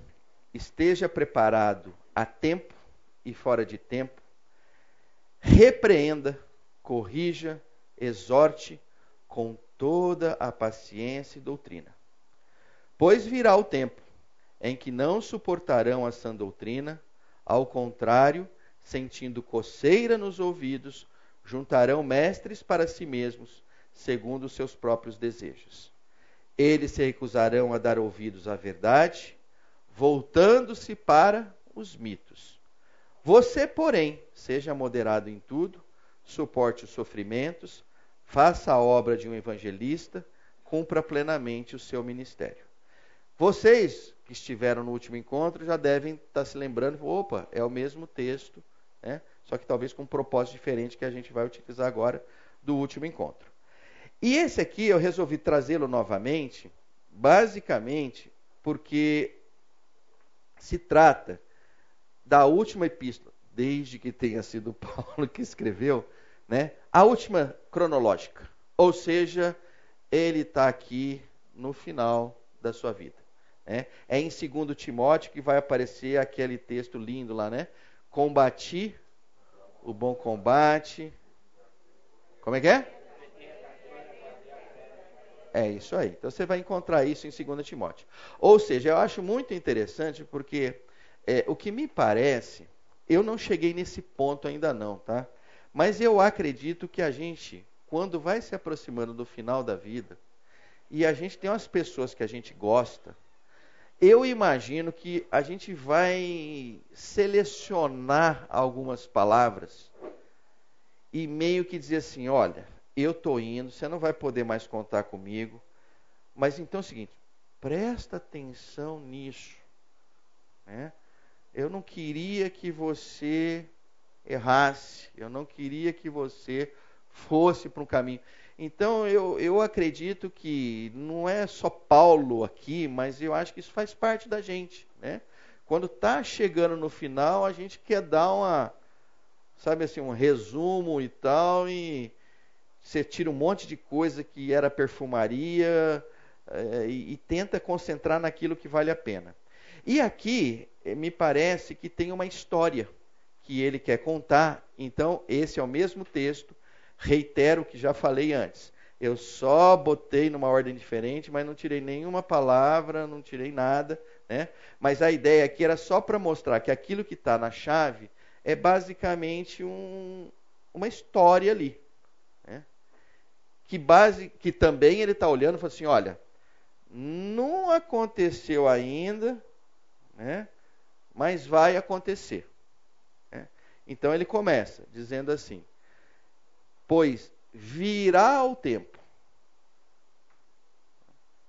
esteja preparado a tempo e fora de tempo, repreenda, corrija, exorte com toda a paciência e doutrina. Pois virá o tempo em que não suportarão a sã doutrina, ao contrário, sentindo coceira nos ouvidos, juntarão mestres para si mesmos, segundo os seus próprios desejos. Eles se recusarão a dar ouvidos à verdade, voltando-se para os mitos. Você, porém, seja moderado em tudo, suporte os sofrimentos, faça a obra de um evangelista, cumpra plenamente o seu ministério. Vocês que estiveram no último encontro já devem estar se lembrando, opa, é o mesmo texto, né? só que talvez com um propósito diferente que a gente vai utilizar agora do último encontro. E esse aqui eu resolvi trazê-lo novamente, basicamente porque se trata da última epístola, desde que tenha sido Paulo que escreveu, né? A última cronológica. Ou seja, ele está aqui no final da sua vida. Né? É em 2 Timóteo que vai aparecer aquele texto lindo lá, né? Combati o bom combate. Como é que é? É isso aí. Então você vai encontrar isso em 2 Timóteo. Ou seja, eu acho muito interessante porque é, o que me parece, eu não cheguei nesse ponto ainda não, tá? Mas eu acredito que a gente, quando vai se aproximando do final da vida, e a gente tem umas pessoas que a gente gosta, eu imagino que a gente vai selecionar algumas palavras e meio que dizer assim: olha, eu estou indo, você não vai poder mais contar comigo, mas então é o seguinte, presta atenção nisso. Né? Eu não queria que você errasse, eu não queria que você fosse para um caminho. Então eu, eu acredito que não é só Paulo aqui, mas eu acho que isso faz parte da gente. Né? Quando está chegando no final, a gente quer dar uma, sabe assim, um resumo e tal, e você tira um monte de coisa que era perfumaria é, e, e tenta concentrar naquilo que vale a pena. E aqui eh, me parece que tem uma história que ele quer contar. Então, esse é o mesmo texto reitero o que já falei antes. Eu só botei numa ordem diferente, mas não tirei nenhuma palavra, não tirei nada. Né? Mas a ideia aqui era só para mostrar que aquilo que está na chave é basicamente um, uma história ali. Né? Que, base, que também ele está olhando e fala assim: olha, não aconteceu ainda, né? mas vai acontecer. Né? Então ele começa dizendo assim: pois virá o tempo.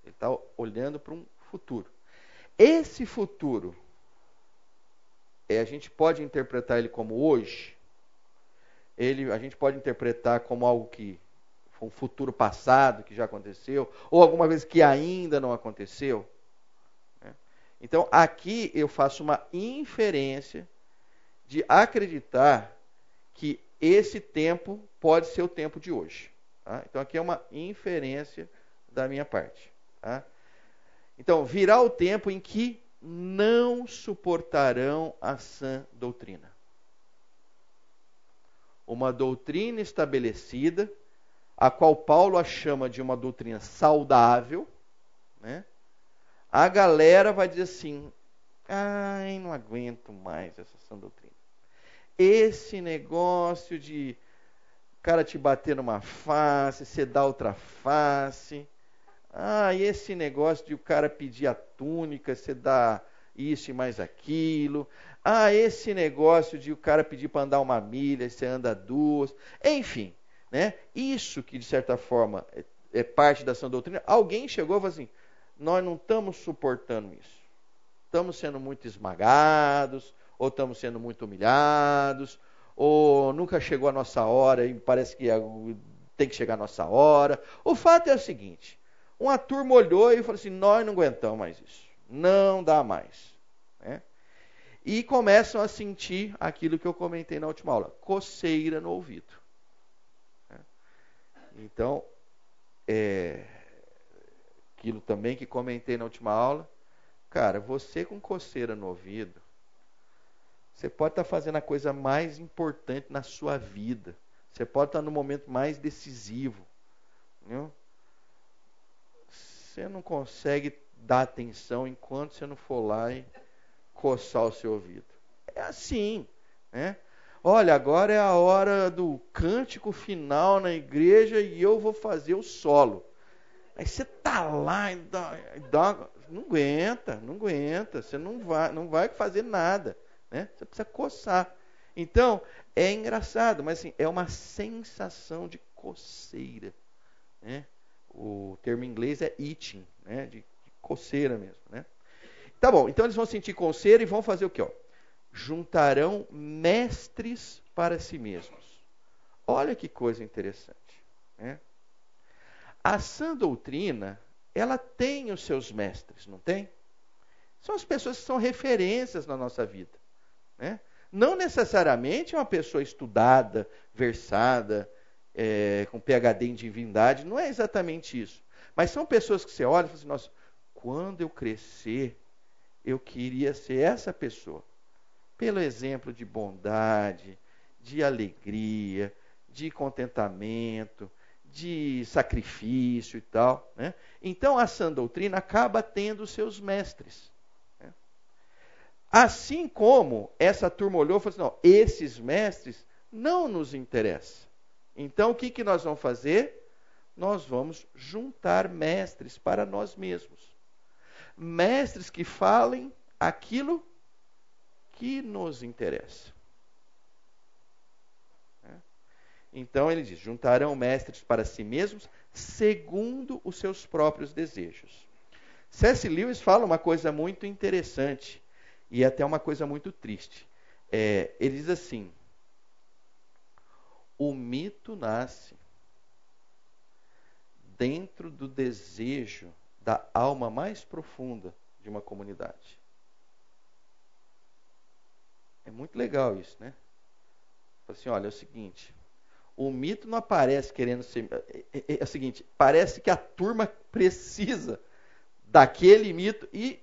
Ele está olhando para um futuro. Esse futuro, é, a gente pode interpretar ele como hoje, ele, a gente pode interpretar como algo que foi um futuro passado que já aconteceu, ou alguma vez que ainda não aconteceu. Né? Então, aqui eu faço uma inferência de acreditar que esse tempo pode ser o tempo de hoje. Tá? Então aqui é uma inferência da minha parte. Tá? Então, virá o tempo em que não suportarão a sã doutrina. Uma doutrina estabelecida, a qual Paulo a chama de uma doutrina saudável, né? a galera vai dizer assim: ai, não aguento mais essa sã doutrina. Esse negócio de cara te bater numa face, você dá outra face. Ah, e esse negócio de o cara pedir a túnica, você dá isso e mais aquilo. Ah, esse negócio de o cara pedir para andar uma milha, você anda duas. Enfim, né? Isso que de certa forma é, é parte da sua doutrina. Alguém chegou e falou assim: nós não estamos suportando isso. Estamos sendo muito esmagados, ou estamos sendo muito humilhados, ou nunca chegou a nossa hora e parece que tem que chegar a nossa hora. O fato é o seguinte: uma turma olhou e falou assim: nós não aguentamos mais isso, não dá mais. Né? E começam a sentir aquilo que eu comentei na última aula: coceira no ouvido. Né? Então, é, aquilo também que comentei na última aula, cara, você com coceira no ouvido, você pode estar fazendo a coisa mais importante na sua vida, Você pode estar no momento mais decisivo. Entendeu? Você não consegue dar atenção enquanto você não for lá e coçar o seu ouvido. É assim. Né? Olha, agora é a hora do cântico final na igreja e eu vou fazer o solo. Aí você tá lá e dá, dá, não aguenta, não aguenta, você não vai, não vai fazer nada, né? Você precisa coçar. Então, é engraçado, mas assim, é uma sensação de coceira, né? O termo em inglês é itching, né? De, de coceira mesmo, né? Tá bom, então eles vão sentir coceira e vão fazer o quê? Ó? Juntarão mestres para si mesmos. Olha que coisa interessante, né? A sã doutrina, ela tem os seus mestres, não tem? São as pessoas que são referências na nossa vida. Né? Não necessariamente uma pessoa estudada, versada, é, com PhD em divindade, não é exatamente isso. Mas são pessoas que você olha e fala assim, nossa, quando eu crescer, eu queria ser essa pessoa. Pelo exemplo de bondade, de alegria, de contentamento, de sacrifício e tal. Né? Então a sã doutrina acaba tendo seus mestres. Né? Assim como essa turma olhou e falou assim: não, esses mestres não nos interessam. Então o que, que nós vamos fazer? Nós vamos juntar mestres para nós mesmos. Mestres que falem aquilo que nos interessa. Então ele diz: juntarão mestres para si mesmos, segundo os seus próprios desejos. C.S. Lewis fala uma coisa muito interessante e até uma coisa muito triste. É, ele diz assim: o mito nasce dentro do desejo da alma mais profunda de uma comunidade. É muito legal isso, né? Assim, olha, é o seguinte, o mito não aparece querendo ser. É, é, é, o seguinte: parece que a turma precisa daquele mito e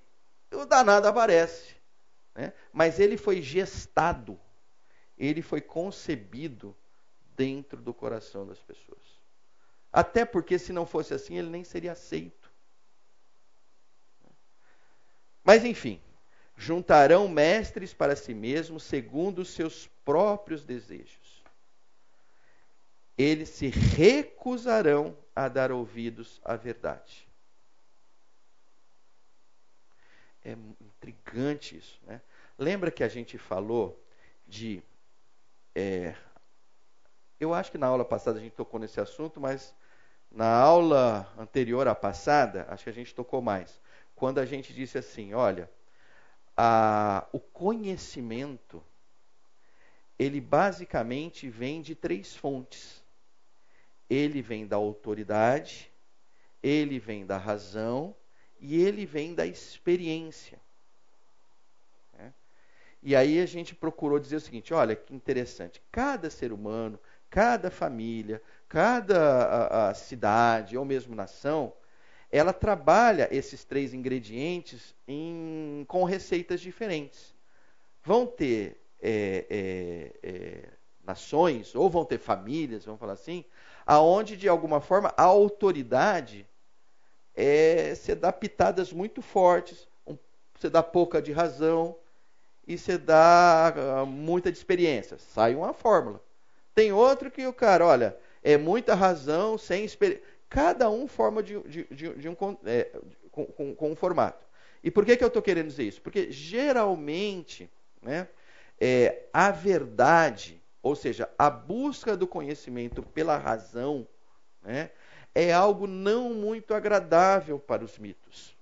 o danado aparece. Né? Mas ele foi gestado, ele foi concebido dentro do coração das pessoas. Até porque, se não fosse assim, ele nem seria aceito. Mas, enfim, juntarão mestres para si mesmos segundo os seus próprios desejos eles se recusarão a dar ouvidos à verdade. É intrigante isso. Né? Lembra que a gente falou de. É, eu acho que na aula passada a gente tocou nesse assunto, mas na aula anterior à passada, acho que a gente tocou mais. Quando a gente disse assim: olha, a, o conhecimento, ele basicamente vem de três fontes. Ele vem da autoridade, ele vem da razão e ele vem da experiência. Né? E aí a gente procurou dizer o seguinte: olha que interessante, cada ser humano, cada família, cada a, a cidade ou mesmo nação, ela trabalha esses três ingredientes em, com receitas diferentes. Vão ter é, é, é, nações, ou vão ter famílias, vamos falar assim, aonde de alguma forma a autoridade é, você dá pitadas muito fortes, um, você dá pouca de razão e você dá uh, muita de experiência. Sai uma fórmula. Tem outro que o cara, olha, é muita razão sem experiência. Cada um forma de, de, de, de um, é, com, com, com, um formato. E por que, que eu estou querendo dizer isso? Porque geralmente né, é, a verdade ou seja, a busca do conhecimento pela razão, né, é algo não muito agradável para os mitos.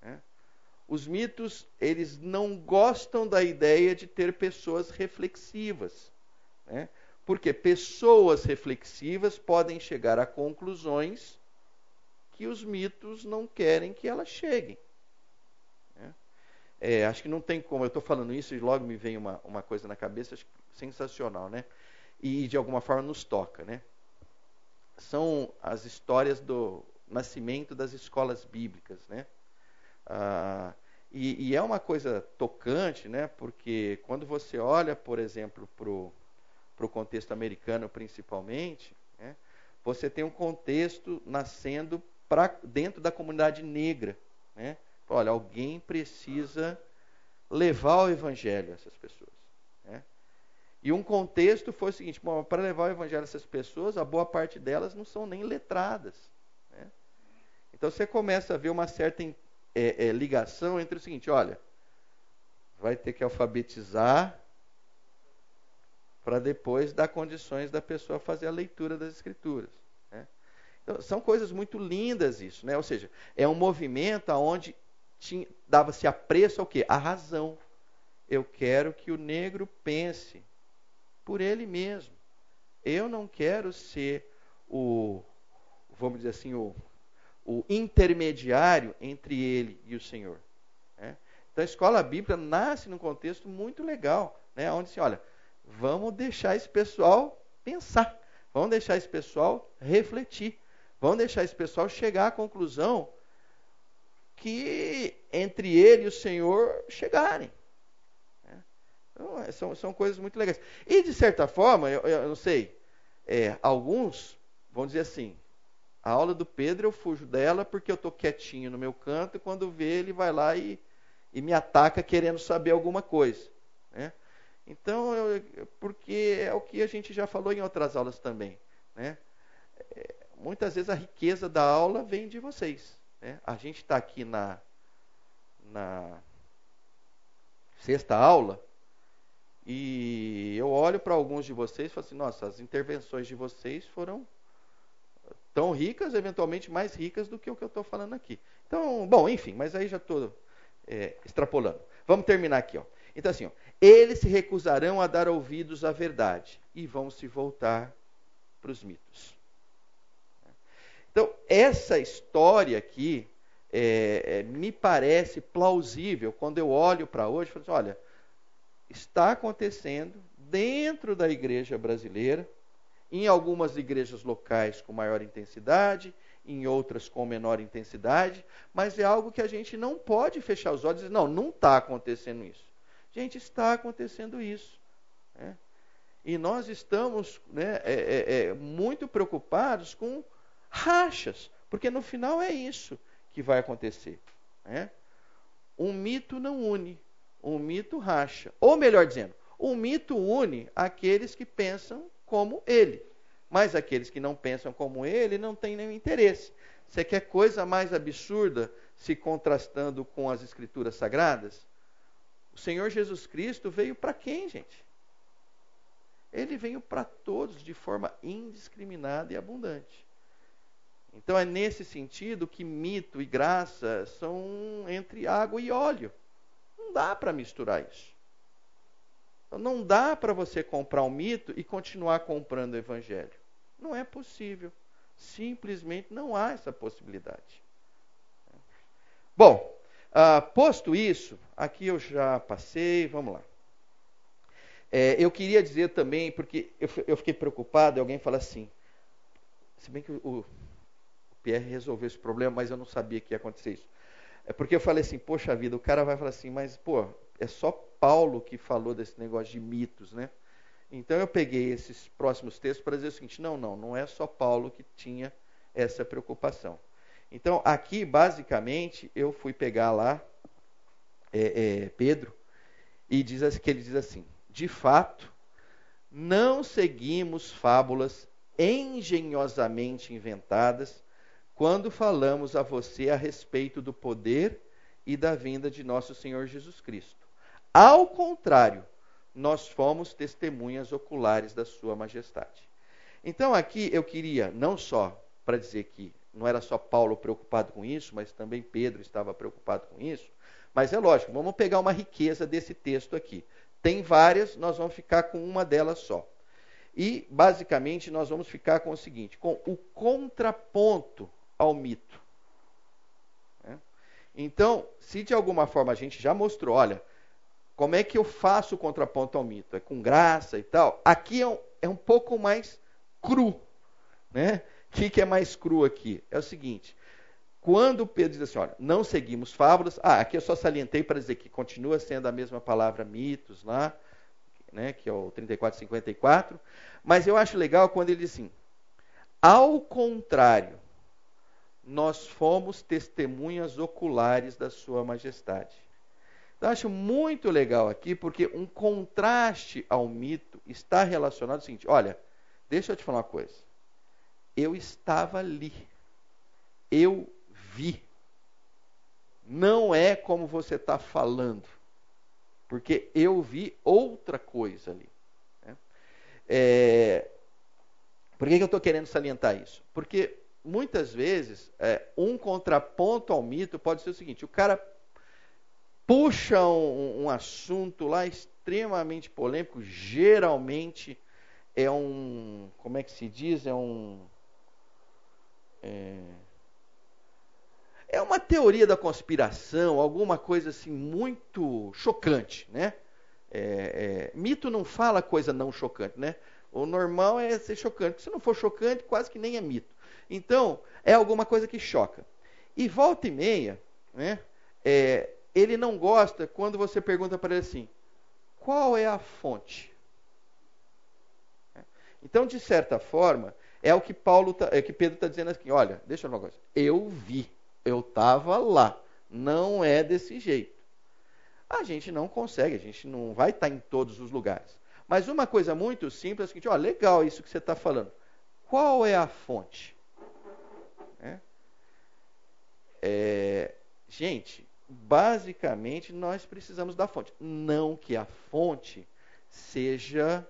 Né? Os mitos, eles não gostam da ideia de ter pessoas reflexivas. Né? Porque pessoas reflexivas podem chegar a conclusões que os mitos não querem que elas cheguem. Né? É, acho que não tem como, eu estou falando isso e logo me vem uma, uma coisa na cabeça, sensacional, né? E de alguma forma nos toca, né? São as histórias do nascimento das escolas bíblicas, né? Ah, e, e, é uma coisa tocante, né? Porque quando você olha, por exemplo, para o contexto americano principalmente, né, você tem um contexto nascendo pra, dentro da comunidade negra. Né? Olha, alguém precisa levar o evangelho a essas pessoas. E um contexto foi o seguinte: para levar o evangelho a essas pessoas, a boa parte delas não são nem letradas. Né? Então você começa a ver uma certa é, é, ligação entre o seguinte: olha, vai ter que alfabetizar para depois dar condições da pessoa fazer a leitura das escrituras. Né? Então, são coisas muito lindas isso, né? Ou seja, é um movimento aonde dava-se apreço ao quê? A razão. Eu quero que o negro pense por ele mesmo. Eu não quero ser o, vamos dizer assim, o, o intermediário entre ele e o Senhor. Né? Então a escola bíblica nasce num contexto muito legal, né? onde se olha, vamos deixar esse pessoal pensar, vamos deixar esse pessoal refletir, vamos deixar esse pessoal chegar à conclusão que entre ele e o Senhor chegarem. É, são, são coisas muito legais. E, de certa forma, eu, eu não sei, é, alguns vão dizer assim: a aula do Pedro eu fujo dela porque eu estou quietinho no meu canto e quando vê ele vai lá e, e me ataca querendo saber alguma coisa. Né? Então, eu, porque é o que a gente já falou em outras aulas também. Né? É, muitas vezes a riqueza da aula vem de vocês. Né? A gente está aqui na, na sexta aula e eu olho para alguns de vocês e falo assim: nossa, as intervenções de vocês foram tão ricas, eventualmente mais ricas do que o que eu estou falando aqui. Então, bom, enfim, mas aí já estou é, extrapolando. Vamos terminar aqui. Ó. Então, assim, ó, eles se recusarão a dar ouvidos à verdade e vão se voltar para os mitos. Então, essa história aqui é, é, me parece plausível quando eu olho para hoje e falo assim, olha, está acontecendo dentro da igreja brasileira, em algumas igrejas locais com maior intensidade, em outras com menor intensidade, mas é algo que a gente não pode fechar os olhos e dizer, não, não está acontecendo isso. Gente, está acontecendo isso. Né? E nós estamos né, é, é, é, muito preocupados com rachas, porque no final é isso que vai acontecer. Né? Um mito não une, um mito racha. Ou melhor dizendo, um mito une aqueles que pensam como ele, mas aqueles que não pensam como ele não têm nenhum interesse. Você quer coisa mais absurda se contrastando com as escrituras sagradas? O Senhor Jesus Cristo veio para quem, gente? Ele veio para todos de forma indiscriminada e abundante. Então é nesse sentido que mito e graça são entre água e óleo. Dá para misturar isso. Então, não dá para você comprar um mito e continuar comprando o evangelho. Não é possível. Simplesmente não há essa possibilidade. Bom, ah, posto isso, aqui eu já passei, vamos lá. É, eu queria dizer também, porque eu, eu, fiquei preocupado, alguém fala assim, se bem que o, o Pierre resolveu esse problema, mas eu não sabia que ia acontecer isso. É porque eu falei assim, poxa vida, o cara vai falar assim, mas pô, é só Paulo que falou desse negócio de mitos, né? Então eu peguei esses próximos textos para dizer o seguinte: não, não, não é só Paulo que tinha essa preocupação. Então, aqui, basicamente, eu fui pegar lá é, é, Pedro e diz que ele diz assim: de fato, não seguimos fábulas engenhosamente inventadas quando falamos a você a respeito do poder e da vinda de nosso Senhor Jesus Cristo. Ao contrário, nós fomos testemunhas oculares da Sua Majestade. Então, aqui eu queria, não só para dizer que não era só Paulo preocupado com isso, mas também Pedro estava preocupado com isso. Mas é lógico, vamos pegar uma riqueza desse texto aqui. Tem várias, nós vamos ficar com uma delas só. E, basicamente, nós vamos ficar com o seguinte: com o contraponto ao mito. Né? Então, se de alguma forma a gente já mostrou, olha, como é que eu faço o contraponto ao mito? É com graça e tal. Aqui é um, é um pouco mais cru. Né? O que, que é mais cru aqui? É o seguinte: quando Pedro diz assim, olha, não seguimos fábulas, ah, aqui eu só salientei para dizer que continua sendo a mesma palavra mitos lá, né, que é o 3454, mas eu acho legal quando ele diz assim: ao contrário, nós fomos testemunhas oculares da Sua Majestade. Então, acho muito legal aqui, porque um contraste ao mito está relacionado ao seguinte: olha, deixa eu te falar uma coisa. Eu estava ali. Eu vi. Não é como você está falando. Porque eu vi outra coisa ali. Né? É, por que, que eu estou querendo salientar isso? Porque muitas vezes é, um contraponto ao mito pode ser o seguinte: o cara puxa um, um assunto lá extremamente polêmico, geralmente é um, como é que se diz? É um. É, é uma teoria da conspiração, alguma coisa assim muito chocante, né? É, é, mito não fala coisa não chocante, né? O normal é ser chocante. Se não for chocante, quase que nem é mito. Então, é alguma coisa que choca. E volta e meia, né? É, ele não gosta quando você pergunta para ele assim: qual é a fonte? Então, de certa forma, é o que Paulo, tá, é que Pedro está dizendo aqui. Olha, deixa eu falar uma coisa. Eu vi, eu estava lá. Não é desse jeito. A gente não consegue, a gente não vai estar tá em todos os lugares. Mas uma coisa muito simples é o seguinte: ó, legal isso que você está falando. Qual é a fonte? É, é, gente, basicamente nós precisamos da fonte. Não que a fonte seja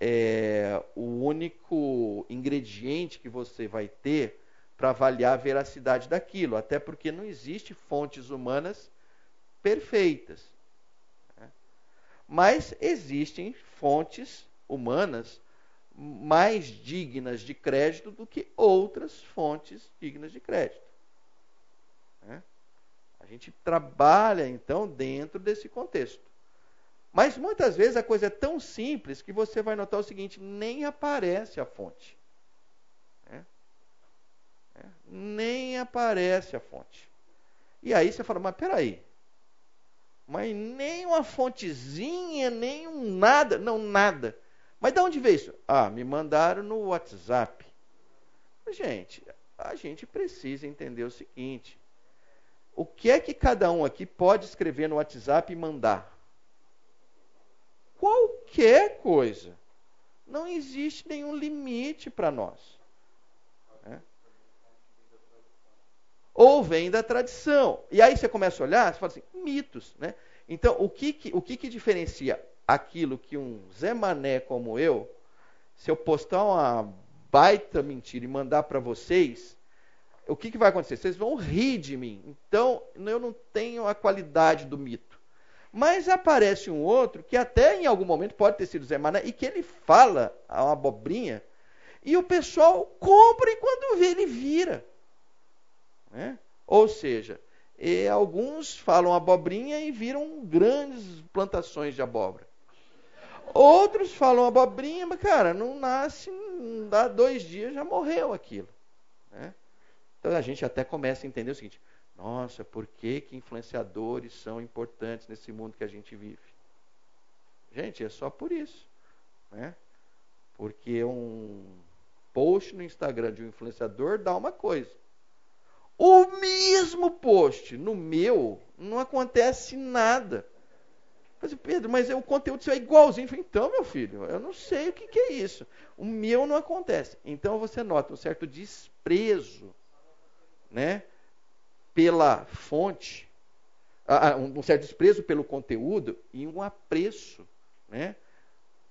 é, o único ingrediente que você vai ter para avaliar a veracidade daquilo, até porque não existe fontes humanas perfeitas. Né? Mas existem fontes humanas mais dignas de crédito do que outras fontes dignas de crédito. Né? gente trabalha então dentro desse contexto. Mas muitas vezes a coisa é tão simples que você vai notar o seguinte: nem aparece a fonte. É? É? Nem aparece a fonte. E aí você fala, mas peraí. Mas nem uma fontezinha, nem um nada. Não, nada. Mas de onde veio isso? Ah, me mandaram no WhatsApp. Gente, a gente precisa entender o seguinte: o que é que cada um aqui pode escrever no WhatsApp e mandar? Qualquer coisa. Não existe nenhum limite para nós. Né? Ou vem da tradição. E aí você começa a olhar, você fala assim, mitos. Né? Então, o que, que, o que, que diferencia aquilo que um Zé Mané como eu, se eu postar uma baita mentira e mandar para vocês, o que, que vai acontecer? Vocês vão rir de mim. Então, eu não tenho a qualidade do mito. Mas aparece um outro que até em algum momento pode ter sido Zé Mané e que ele fala uma abobrinha e o pessoal compra e quando vê ele vira. Né? Ou seja, alguns falam abobrinha e viram grandes plantações de abóbora. Outros falam abobrinha, mas cara, não nasce, não dá dois dias, já morreu aquilo. Né? Então a gente até começa a entender o seguinte: nossa, por que, que influenciadores são importantes nesse mundo que a gente vive? Gente, é só por isso. Né? Porque um post no Instagram de um influenciador dá uma coisa. O mesmo post no meu não acontece nada. Mas, Pedro, mas o conteúdo seu é igualzinho. Falei, então, meu filho, eu não sei o que, que é isso. O meu não acontece. Então você nota um certo desprezo né, pela fonte, um certo desprezo pelo conteúdo e um apreço né,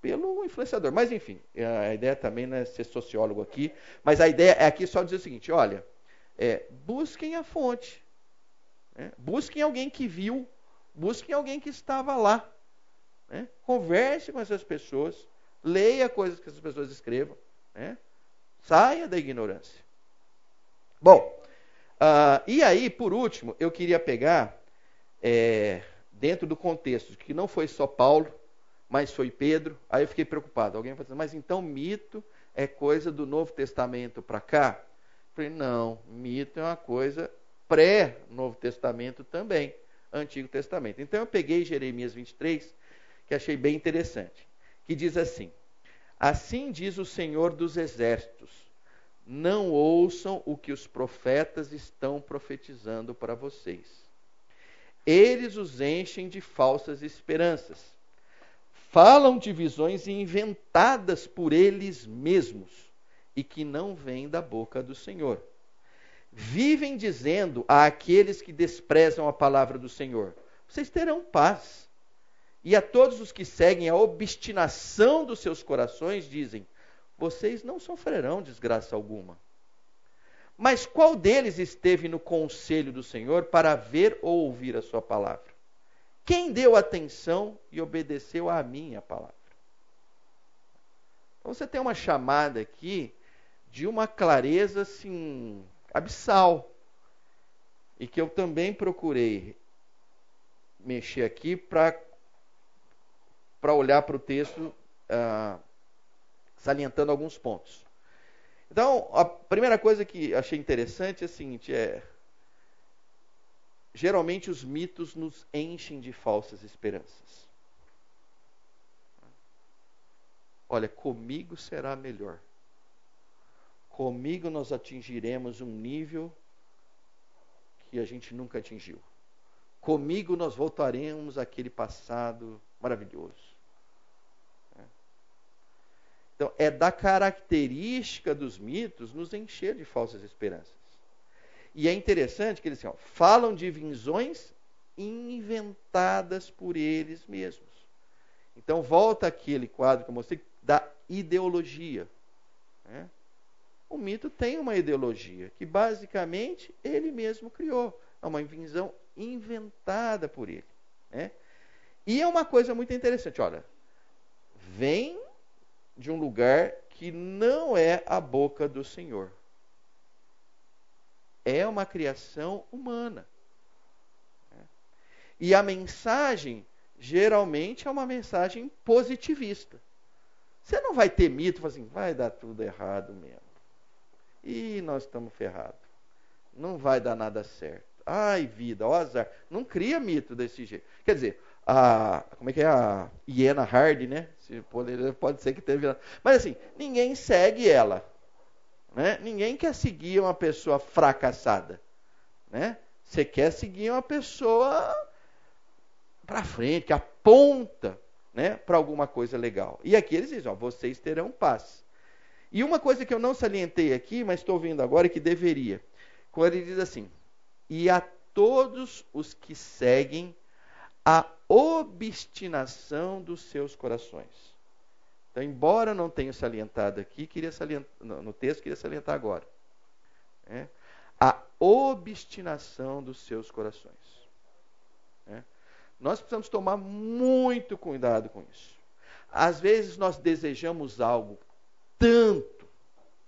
pelo influenciador. Mas, enfim, a ideia também não é ser sociólogo aqui, mas a ideia é aqui só dizer o seguinte: olha, é, busquem a fonte, né, busquem alguém que viu, busquem alguém que estava lá, né, converse com essas pessoas, leia coisas que essas pessoas escrevam, né, saia da ignorância. Bom, Uh, e aí, por último, eu queria pegar, é, dentro do contexto, que não foi só Paulo, mas foi Pedro. Aí eu fiquei preocupado. Alguém vai dizer, mas então mito é coisa do Novo Testamento para cá? Eu falei, não, mito é uma coisa pré-Novo Testamento também, Antigo Testamento. Então eu peguei Jeremias 23, que achei bem interessante. que diz assim: Assim diz o Senhor dos Exércitos: Não ouçam o que os profetas estão profetizando para vocês. Eles os enchem de falsas esperanças. Falam de visões inventadas por eles mesmos e que não vêm da boca do Senhor. Vivem dizendo a aqueles que desprezam a palavra do Senhor: Vocês terão paz. E a todos os que seguem a obstinação dos seus corações, dizem: Vocês não sofrerão desgraça alguma. Mas qual deles esteve no conselho do Senhor para ver ou ouvir a sua palavra? Quem deu atenção e obedeceu à minha palavra? Então você tem uma chamada aqui de uma clareza assim abissal e que eu também procurei mexer aqui para olhar para o texto ah, salientando alguns pontos. Então, a primeira coisa que achei interessante é a seguinte: é, geralmente os mitos nos enchem de falsas esperanças. Olha, comigo será melhor. Comigo nós atingiremos um nível que a gente nunca atingiu. Comigo nós voltaremos àquele passado maravilhoso. Então, é da característica dos mitos nos encher de falsas esperanças. E é interessante que eles assim, ó, falam de visões inventadas por eles mesmos. Então, volta aquele quadro que eu mostrei da ideologia. Né? O mito tem uma ideologia que basicamente ele mesmo criou. É uma visão inventada por ele. Né? E é uma coisa muito interessante. Olha, vem de um lugar que não é a boca do Senhor. É uma criação humana. E a mensagem, geralmente, é uma mensagem positivista. Você não vai ter mito, assim, vai dar tudo errado mesmo. E nós estamos ferrados. Não vai dar nada certo. Ai, vida, ó azar. Não cria mito desse jeito. Quer dizer, a. Como é que é? A hiena hard, né? Se pode, ser que teve. Mas assim, ninguém segue ela. Né? Ninguém quer seguir uma pessoa fracassada. Né? Você quer seguir uma pessoa para frente, que aponta né, para alguma coisa legal. E aqui eles dizem: ó, vocês terão paz. E uma coisa que eu não salientei aqui, mas estou vendo agora e que deveria. Quando ele diz assim: e a todos os que seguem a obstinação dos seus corações. Então, embora não tenha salientado aqui, queria salientar, no texto, queria salientar agora. É, a obstinação dos seus corações. É, nós precisamos tomar muito cuidado com isso. Às vezes nós desejamos algo tanto,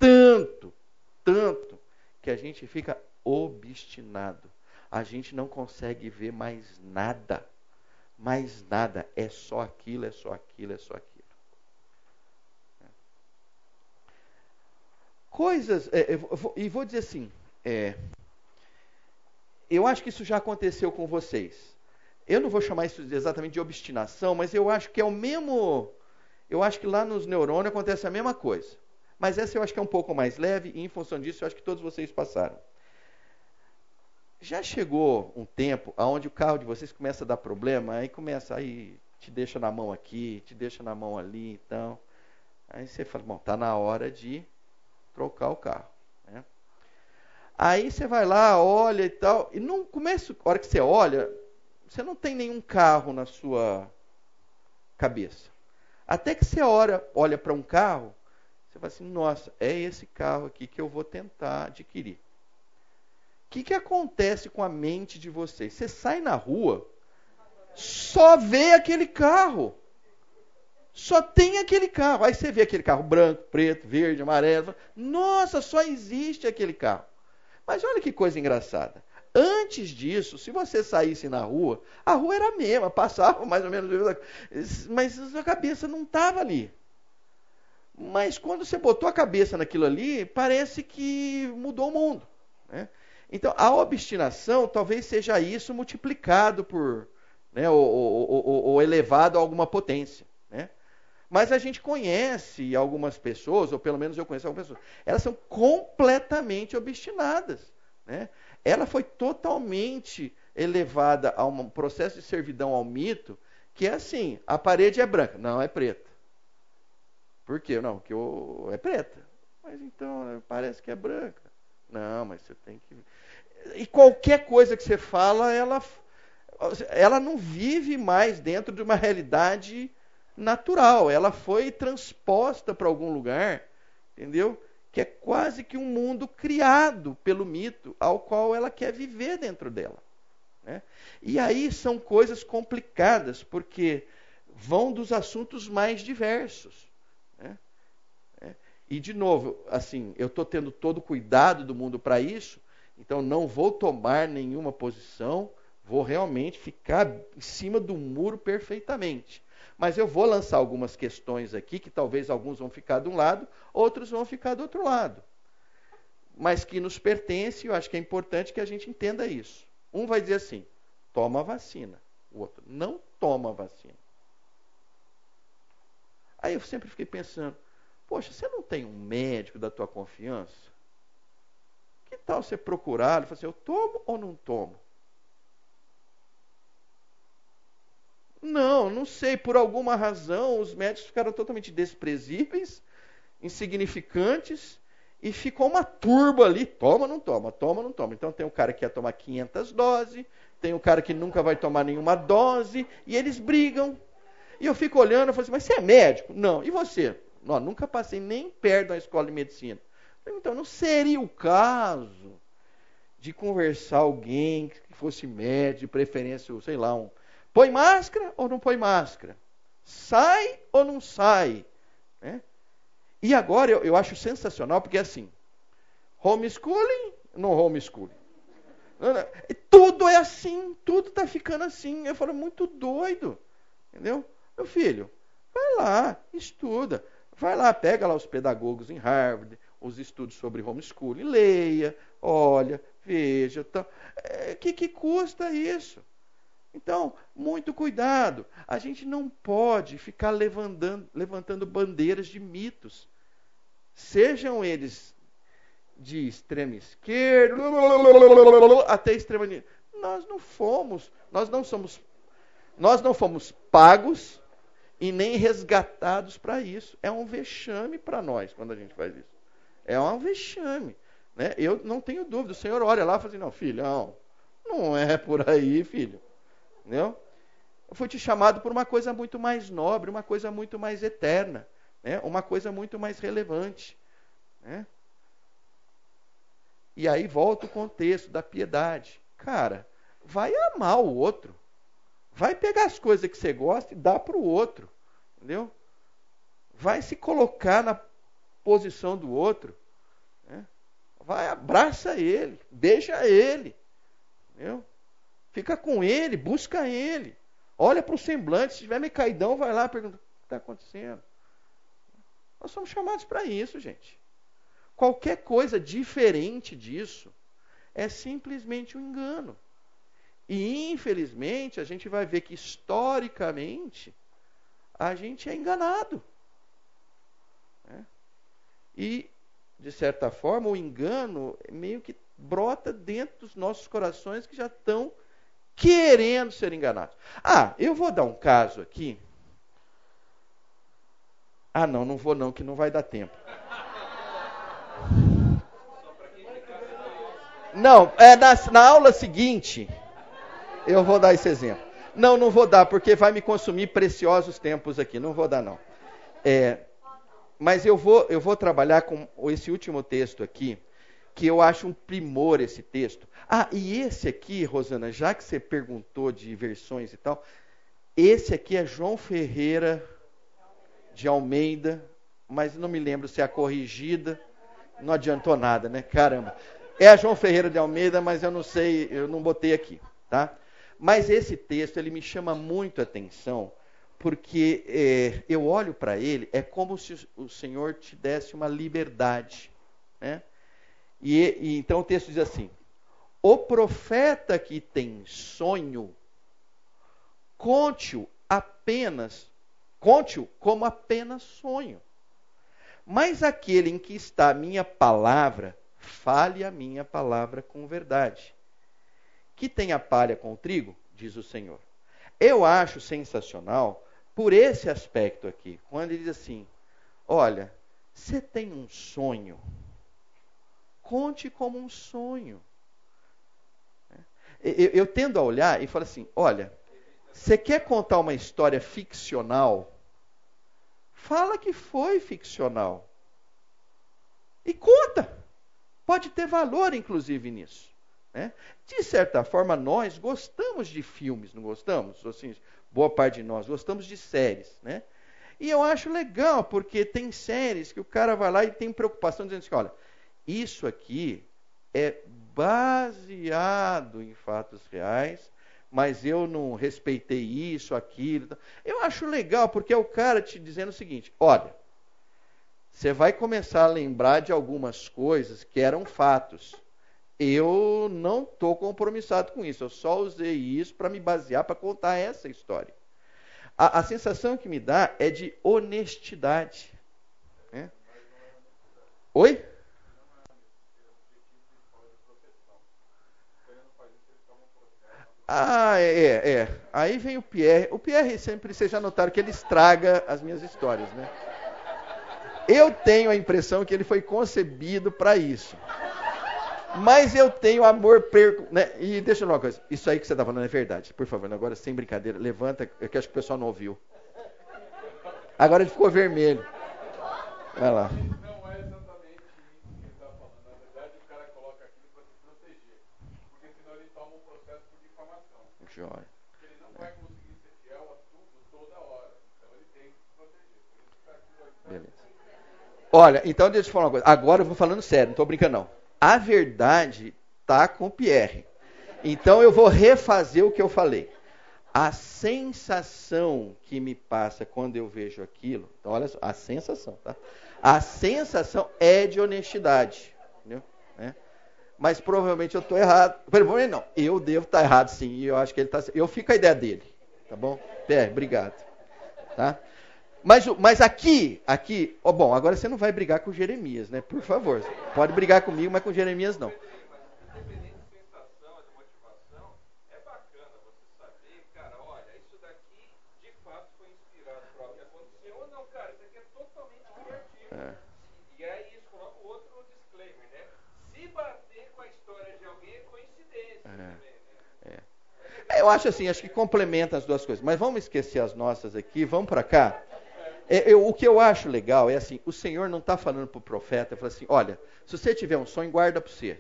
tanto, tanto, que a gente fica obstinado. A gente não consegue ver mais nada mais nada, é só aquilo, é só aquilo, é só aquilo. Coisas, é, e vou dizer assim, é, eu acho que isso já aconteceu com vocês. Eu não vou chamar isso exatamente de obstinação, mas eu acho que é o mesmo. Eu acho que lá nos neurônios acontece a mesma coisa. Mas essa eu acho que é um pouco mais leve, e em função disso eu acho que todos vocês passaram. Já chegou um tempo onde o carro de vocês começa a dar problema, aí começa aí te deixa na mão aqui, te deixa na mão ali, então aí você fala, bom, tá na hora de trocar o carro. Né? Aí você vai lá, olha e tal, e no começo, a hora que você olha, você não tem nenhum carro na sua cabeça. Até que você olha, olha para um carro, você fala assim, nossa, é esse carro aqui que eu vou tentar adquirir que, que acontece com a mente de vocês? Você sai na rua, só vê aquele carro. Só tem aquele carro. Aí você vê aquele carro branco, preto, verde, amarelo. Nossa, só existe aquele carro. Mas olha que coisa engraçada. Antes disso, se você saísse na rua, a rua era a mesma, passava mais ou menos. Mas a sua cabeça não estava ali. Mas quando você botou a cabeça naquilo ali, parece que mudou o mundo. Né? Então, a obstinação talvez seja isso multiplicado por, né, ou, ou, ou, ou elevado a alguma potência. Né? Mas a gente conhece algumas pessoas, ou pelo menos eu conheço algumas pessoas, elas são completamente obstinadas. Né? Ela foi totalmente elevada a um processo de servidão ao mito, que é assim: a parede é branca, não é preta. Por quê? Não, porque é preta. Mas então né, parece que é branca. Não, mas você tem que. E qualquer coisa que você fala, ela, ela não vive mais dentro de uma realidade natural. Ela foi transposta para algum lugar, entendeu? Que é quase que um mundo criado pelo mito, ao qual ela quer viver dentro dela. Né? E aí são coisas complicadas, porque vão dos assuntos mais diversos. Né? É. E, de novo, assim, eu estou tendo todo o cuidado do mundo para isso, então não vou tomar nenhuma posição, vou realmente ficar em cima do muro perfeitamente. Mas eu vou lançar algumas questões aqui, que talvez alguns vão ficar de um lado, outros vão ficar do outro lado. Mas que nos pertence, eu acho que é importante que a gente entenda isso. Um vai dizer assim: toma a vacina. O outro, não toma a vacina. Aí eu sempre fiquei pensando: poxa, você não tem um médico da tua confiança? Que tal você procurar e falar assim: eu tomo ou não tomo? Não, não sei. Por alguma razão, os médicos ficaram totalmente desprezíveis, insignificantes, e ficou uma turba ali. Toma, não toma, toma, não toma. Então tem o cara que quer tomar 500 doses, tem o cara que nunca vai tomar nenhuma dose, e eles brigam. E eu fico olhando e falo assim, mas você é médico? Não. E você? Não, nunca passei nem perto da escola de medicina. Então, não seria o caso de conversar alguém que fosse médico, de preferência, sei lá, um Põe máscara ou não põe máscara? Sai ou não sai? Né? E agora eu, eu acho sensacional, porque assim, homeschooling, não homeschooling. Tudo é assim, tudo está ficando assim. Eu falo, muito doido. Entendeu? Meu filho, vai lá, estuda. Vai lá, pega lá os pedagogos em Harvard, os estudos sobre homeschooling, leia, olha, veja. Tá. é, que, que custa isso? Então, muito cuidado. A gente não pode ficar levantando, levantando bandeiras de mitos. Sejam eles de extrema esquerda até extrema direita. Nós não fomos, nós não somos, nós não fomos pagos e nem resgatados para isso. É um vexame para nós quando a gente faz isso. É um vexame. Né? Eu não tenho dúvida. O Senhor olha lá e fala assim: não, filhão, não é por aí, filho. Entendeu? Eu fui te chamado por uma coisa muito mais nobre, uma coisa muito mais eterna, né? uma coisa muito mais relevante. Né? E aí volta o contexto da piedade. Cara, vai amar o outro. Vai pegar as coisas que você gosta e dá para o outro. Entendeu? Vai se colocar na posição do outro. Né? Vai, abraça ele, beija ele. Entendeu? Fica com ele, busca ele. Olha para o semblante, se tiver meio caidão, vai lá e pergunta: o que está acontecendo? Nós somos chamados para isso, gente. Qualquer coisa diferente disso é simplesmente um engano. E infelizmente a gente vai ver que historicamente a gente é enganado. Né? E, de certa forma, o engano meio que brota dentro dos nossos corações que já estão querendo ser enganados. Ah, eu vou dar um caso aqui. Ah, não, não vou não, que não vai dar tempo. Não, é na, na aula seguinte eu vou dar esse exemplo. Não, não vou dar, porque vai me consumir preciosos tempos aqui. Não vou dar, não. É, mas eu vou, eu vou trabalhar com esse último texto aqui, que eu acho um primor esse texto. Ah, e esse aqui, Rosana, já que você perguntou de versões e tal, esse aqui é João Ferreira de Almeida, mas não me lembro se é a corrigida. Não adiantou nada, né? Caramba. É a João Ferreira de Almeida, mas eu não sei, eu não botei aqui, tá? Mas esse texto ele me chama muito a atenção, porque é, eu olho para ele, é como se o Senhor te desse uma liberdade, né? E, e, então o texto diz assim: o profeta que tem sonho, conte-o apenas conte-o como apenas sonho. Mas aquele em que está a minha palavra, fale a minha palavra com verdade. Que tem a palha com o trigo, diz o Senhor. Eu acho sensacional por esse aspecto aqui, quando ele diz assim: Olha, você tem um sonho, conte como um sonho. Eu, eu tendo a olhar e falo assim: Olha, você quer contar uma história ficcional? Fala que foi ficcional. E conta. Pode ter valor, inclusive, nisso. Né? De certa forma, nós gostamos de filmes, não gostamos? Assim, boa parte de nós gostamos de séries. Né? E eu acho legal, porque tem séries que o cara vai lá e tem preocupação dizendo assim: olha, isso aqui é baseado em fatos reais mas eu não respeitei isso, aquilo. Eu acho legal, porque é o cara te dizendo o seguinte: olha, você vai começar a lembrar de algumas coisas que eram fatos. Eu não estou compromissado com isso, eu só usei isso para me basear, para contar essa história. A, a, sensação que me dá é de honestidade. Né? Oi? Ah, é, é, é. Aí vem o Pierre. O Pierre sempre, vocês já notaram que ele estraga as minhas histórias, né? Eu tenho a impressão que ele foi concebido para isso. Mas eu tenho amor perco. Né? E deixa eu falar uma coisa. Isso aí que você está falando é verdade. Por favor, agora sem brincadeira, levanta, é que acho que o pessoal não ouviu. Agora ele ficou vermelho. Vai lá. Joia. Ele não vai conseguir ser fiel a tudo toda hora. Então ele tem que se proteger. Beleza. Olha, então deixa eu falar uma coisa. Agora eu vou falando sério, não estou brincando não. A verdade está com o Pierre. Então eu vou refazer o que eu falei. A sensação que me passa quando eu vejo aquilo, então olha só, a sensação, tá? A sensação é de honestidade, entendeu? É mas provavelmente eu estou errado. Provavelmente não, eu devo estar tá errado sim, e eu acho que ele está Eu fico a ideia dele, tá bom? Pé, obrigado. Tá? Mas, mas aqui, aqui, oh, bom, agora você não vai brigar com Jeremias, né? Por favor, pode brigar comigo, mas com Jeremias não. Eu acho assim, acho que complementa as duas coisas. Mas vamos esquecer as nossas aqui, vamos para cá. É, eu, o que eu acho legal é assim, o Senhor não está falando para o profeta, fala assim, olha, se você tiver um sonho, guarda para você.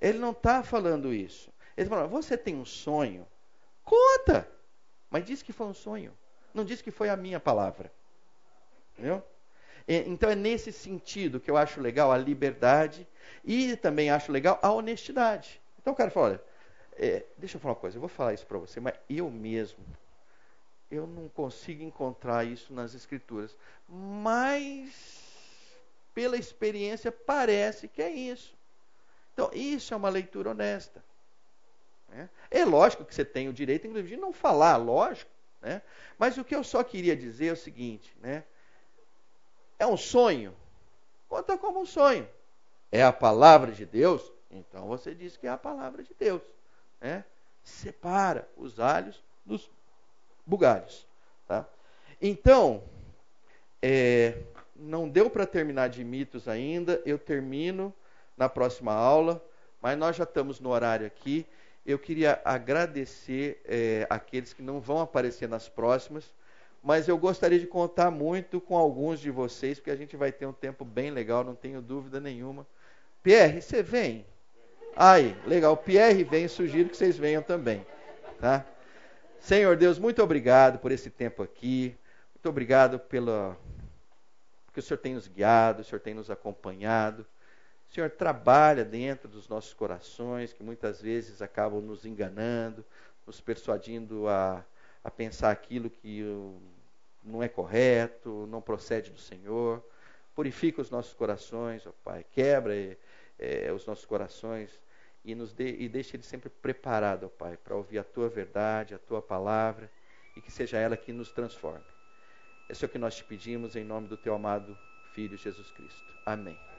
Ele não está falando isso. Ele está falando, você tem um sonho, conta. Mas diz que foi um sonho. Não diz que foi a minha palavra. Entendeu? Então é nesse sentido que eu acho legal a liberdade e também acho legal a honestidade. Então o cara fala, olha, é, deixa eu falar uma coisa, eu vou falar isso para você, mas eu mesmo, eu não consigo encontrar isso nas escrituras. Mas, pela experiência, parece que é isso. Então, isso é uma leitura honesta. Né? É lógico que você tem o direito, inclusive, de não falar, lógico. Né? Mas o que eu só queria dizer é o seguinte: né? é um sonho? Conta como um sonho. É a palavra de Deus? Então você diz que é a palavra de Deus né, separa os alhos dos bugalhos. Tá? Então, é, não deu para terminar de mitos ainda, eu termino na próxima aula, mas nós já estamos no horário aqui. Eu queria agradecer é, aqueles que não vão aparecer nas próximas, mas eu gostaria de contar muito com alguns de vocês, porque a gente vai ter um tempo bem legal, não tenho dúvida nenhuma. Pierre, você vem? Aí, legal. Pierre vem, sugiro que vocês venham também. Tá? Senhor Deus, muito obrigado por esse tempo aqui. Muito obrigado pela que o Senhor tem nos guiado, o Senhor tem nos acompanhado. O Senhor trabalha dentro dos nossos corações, que muitas vezes acabam nos enganando, nos persuadindo a, a pensar aquilo que não é correto, não procede do Senhor. Purifica os nossos corações, ó Pai. Quebra é, os nossos corações e, nos dê, e deixe ele sempre preparado, ó Pai, para ouvir a tua verdade, a tua palavra e que seja ela que nos transforme. Esse é o que nós te pedimos em nome do teu amado Filho Jesus Cristo. Amém.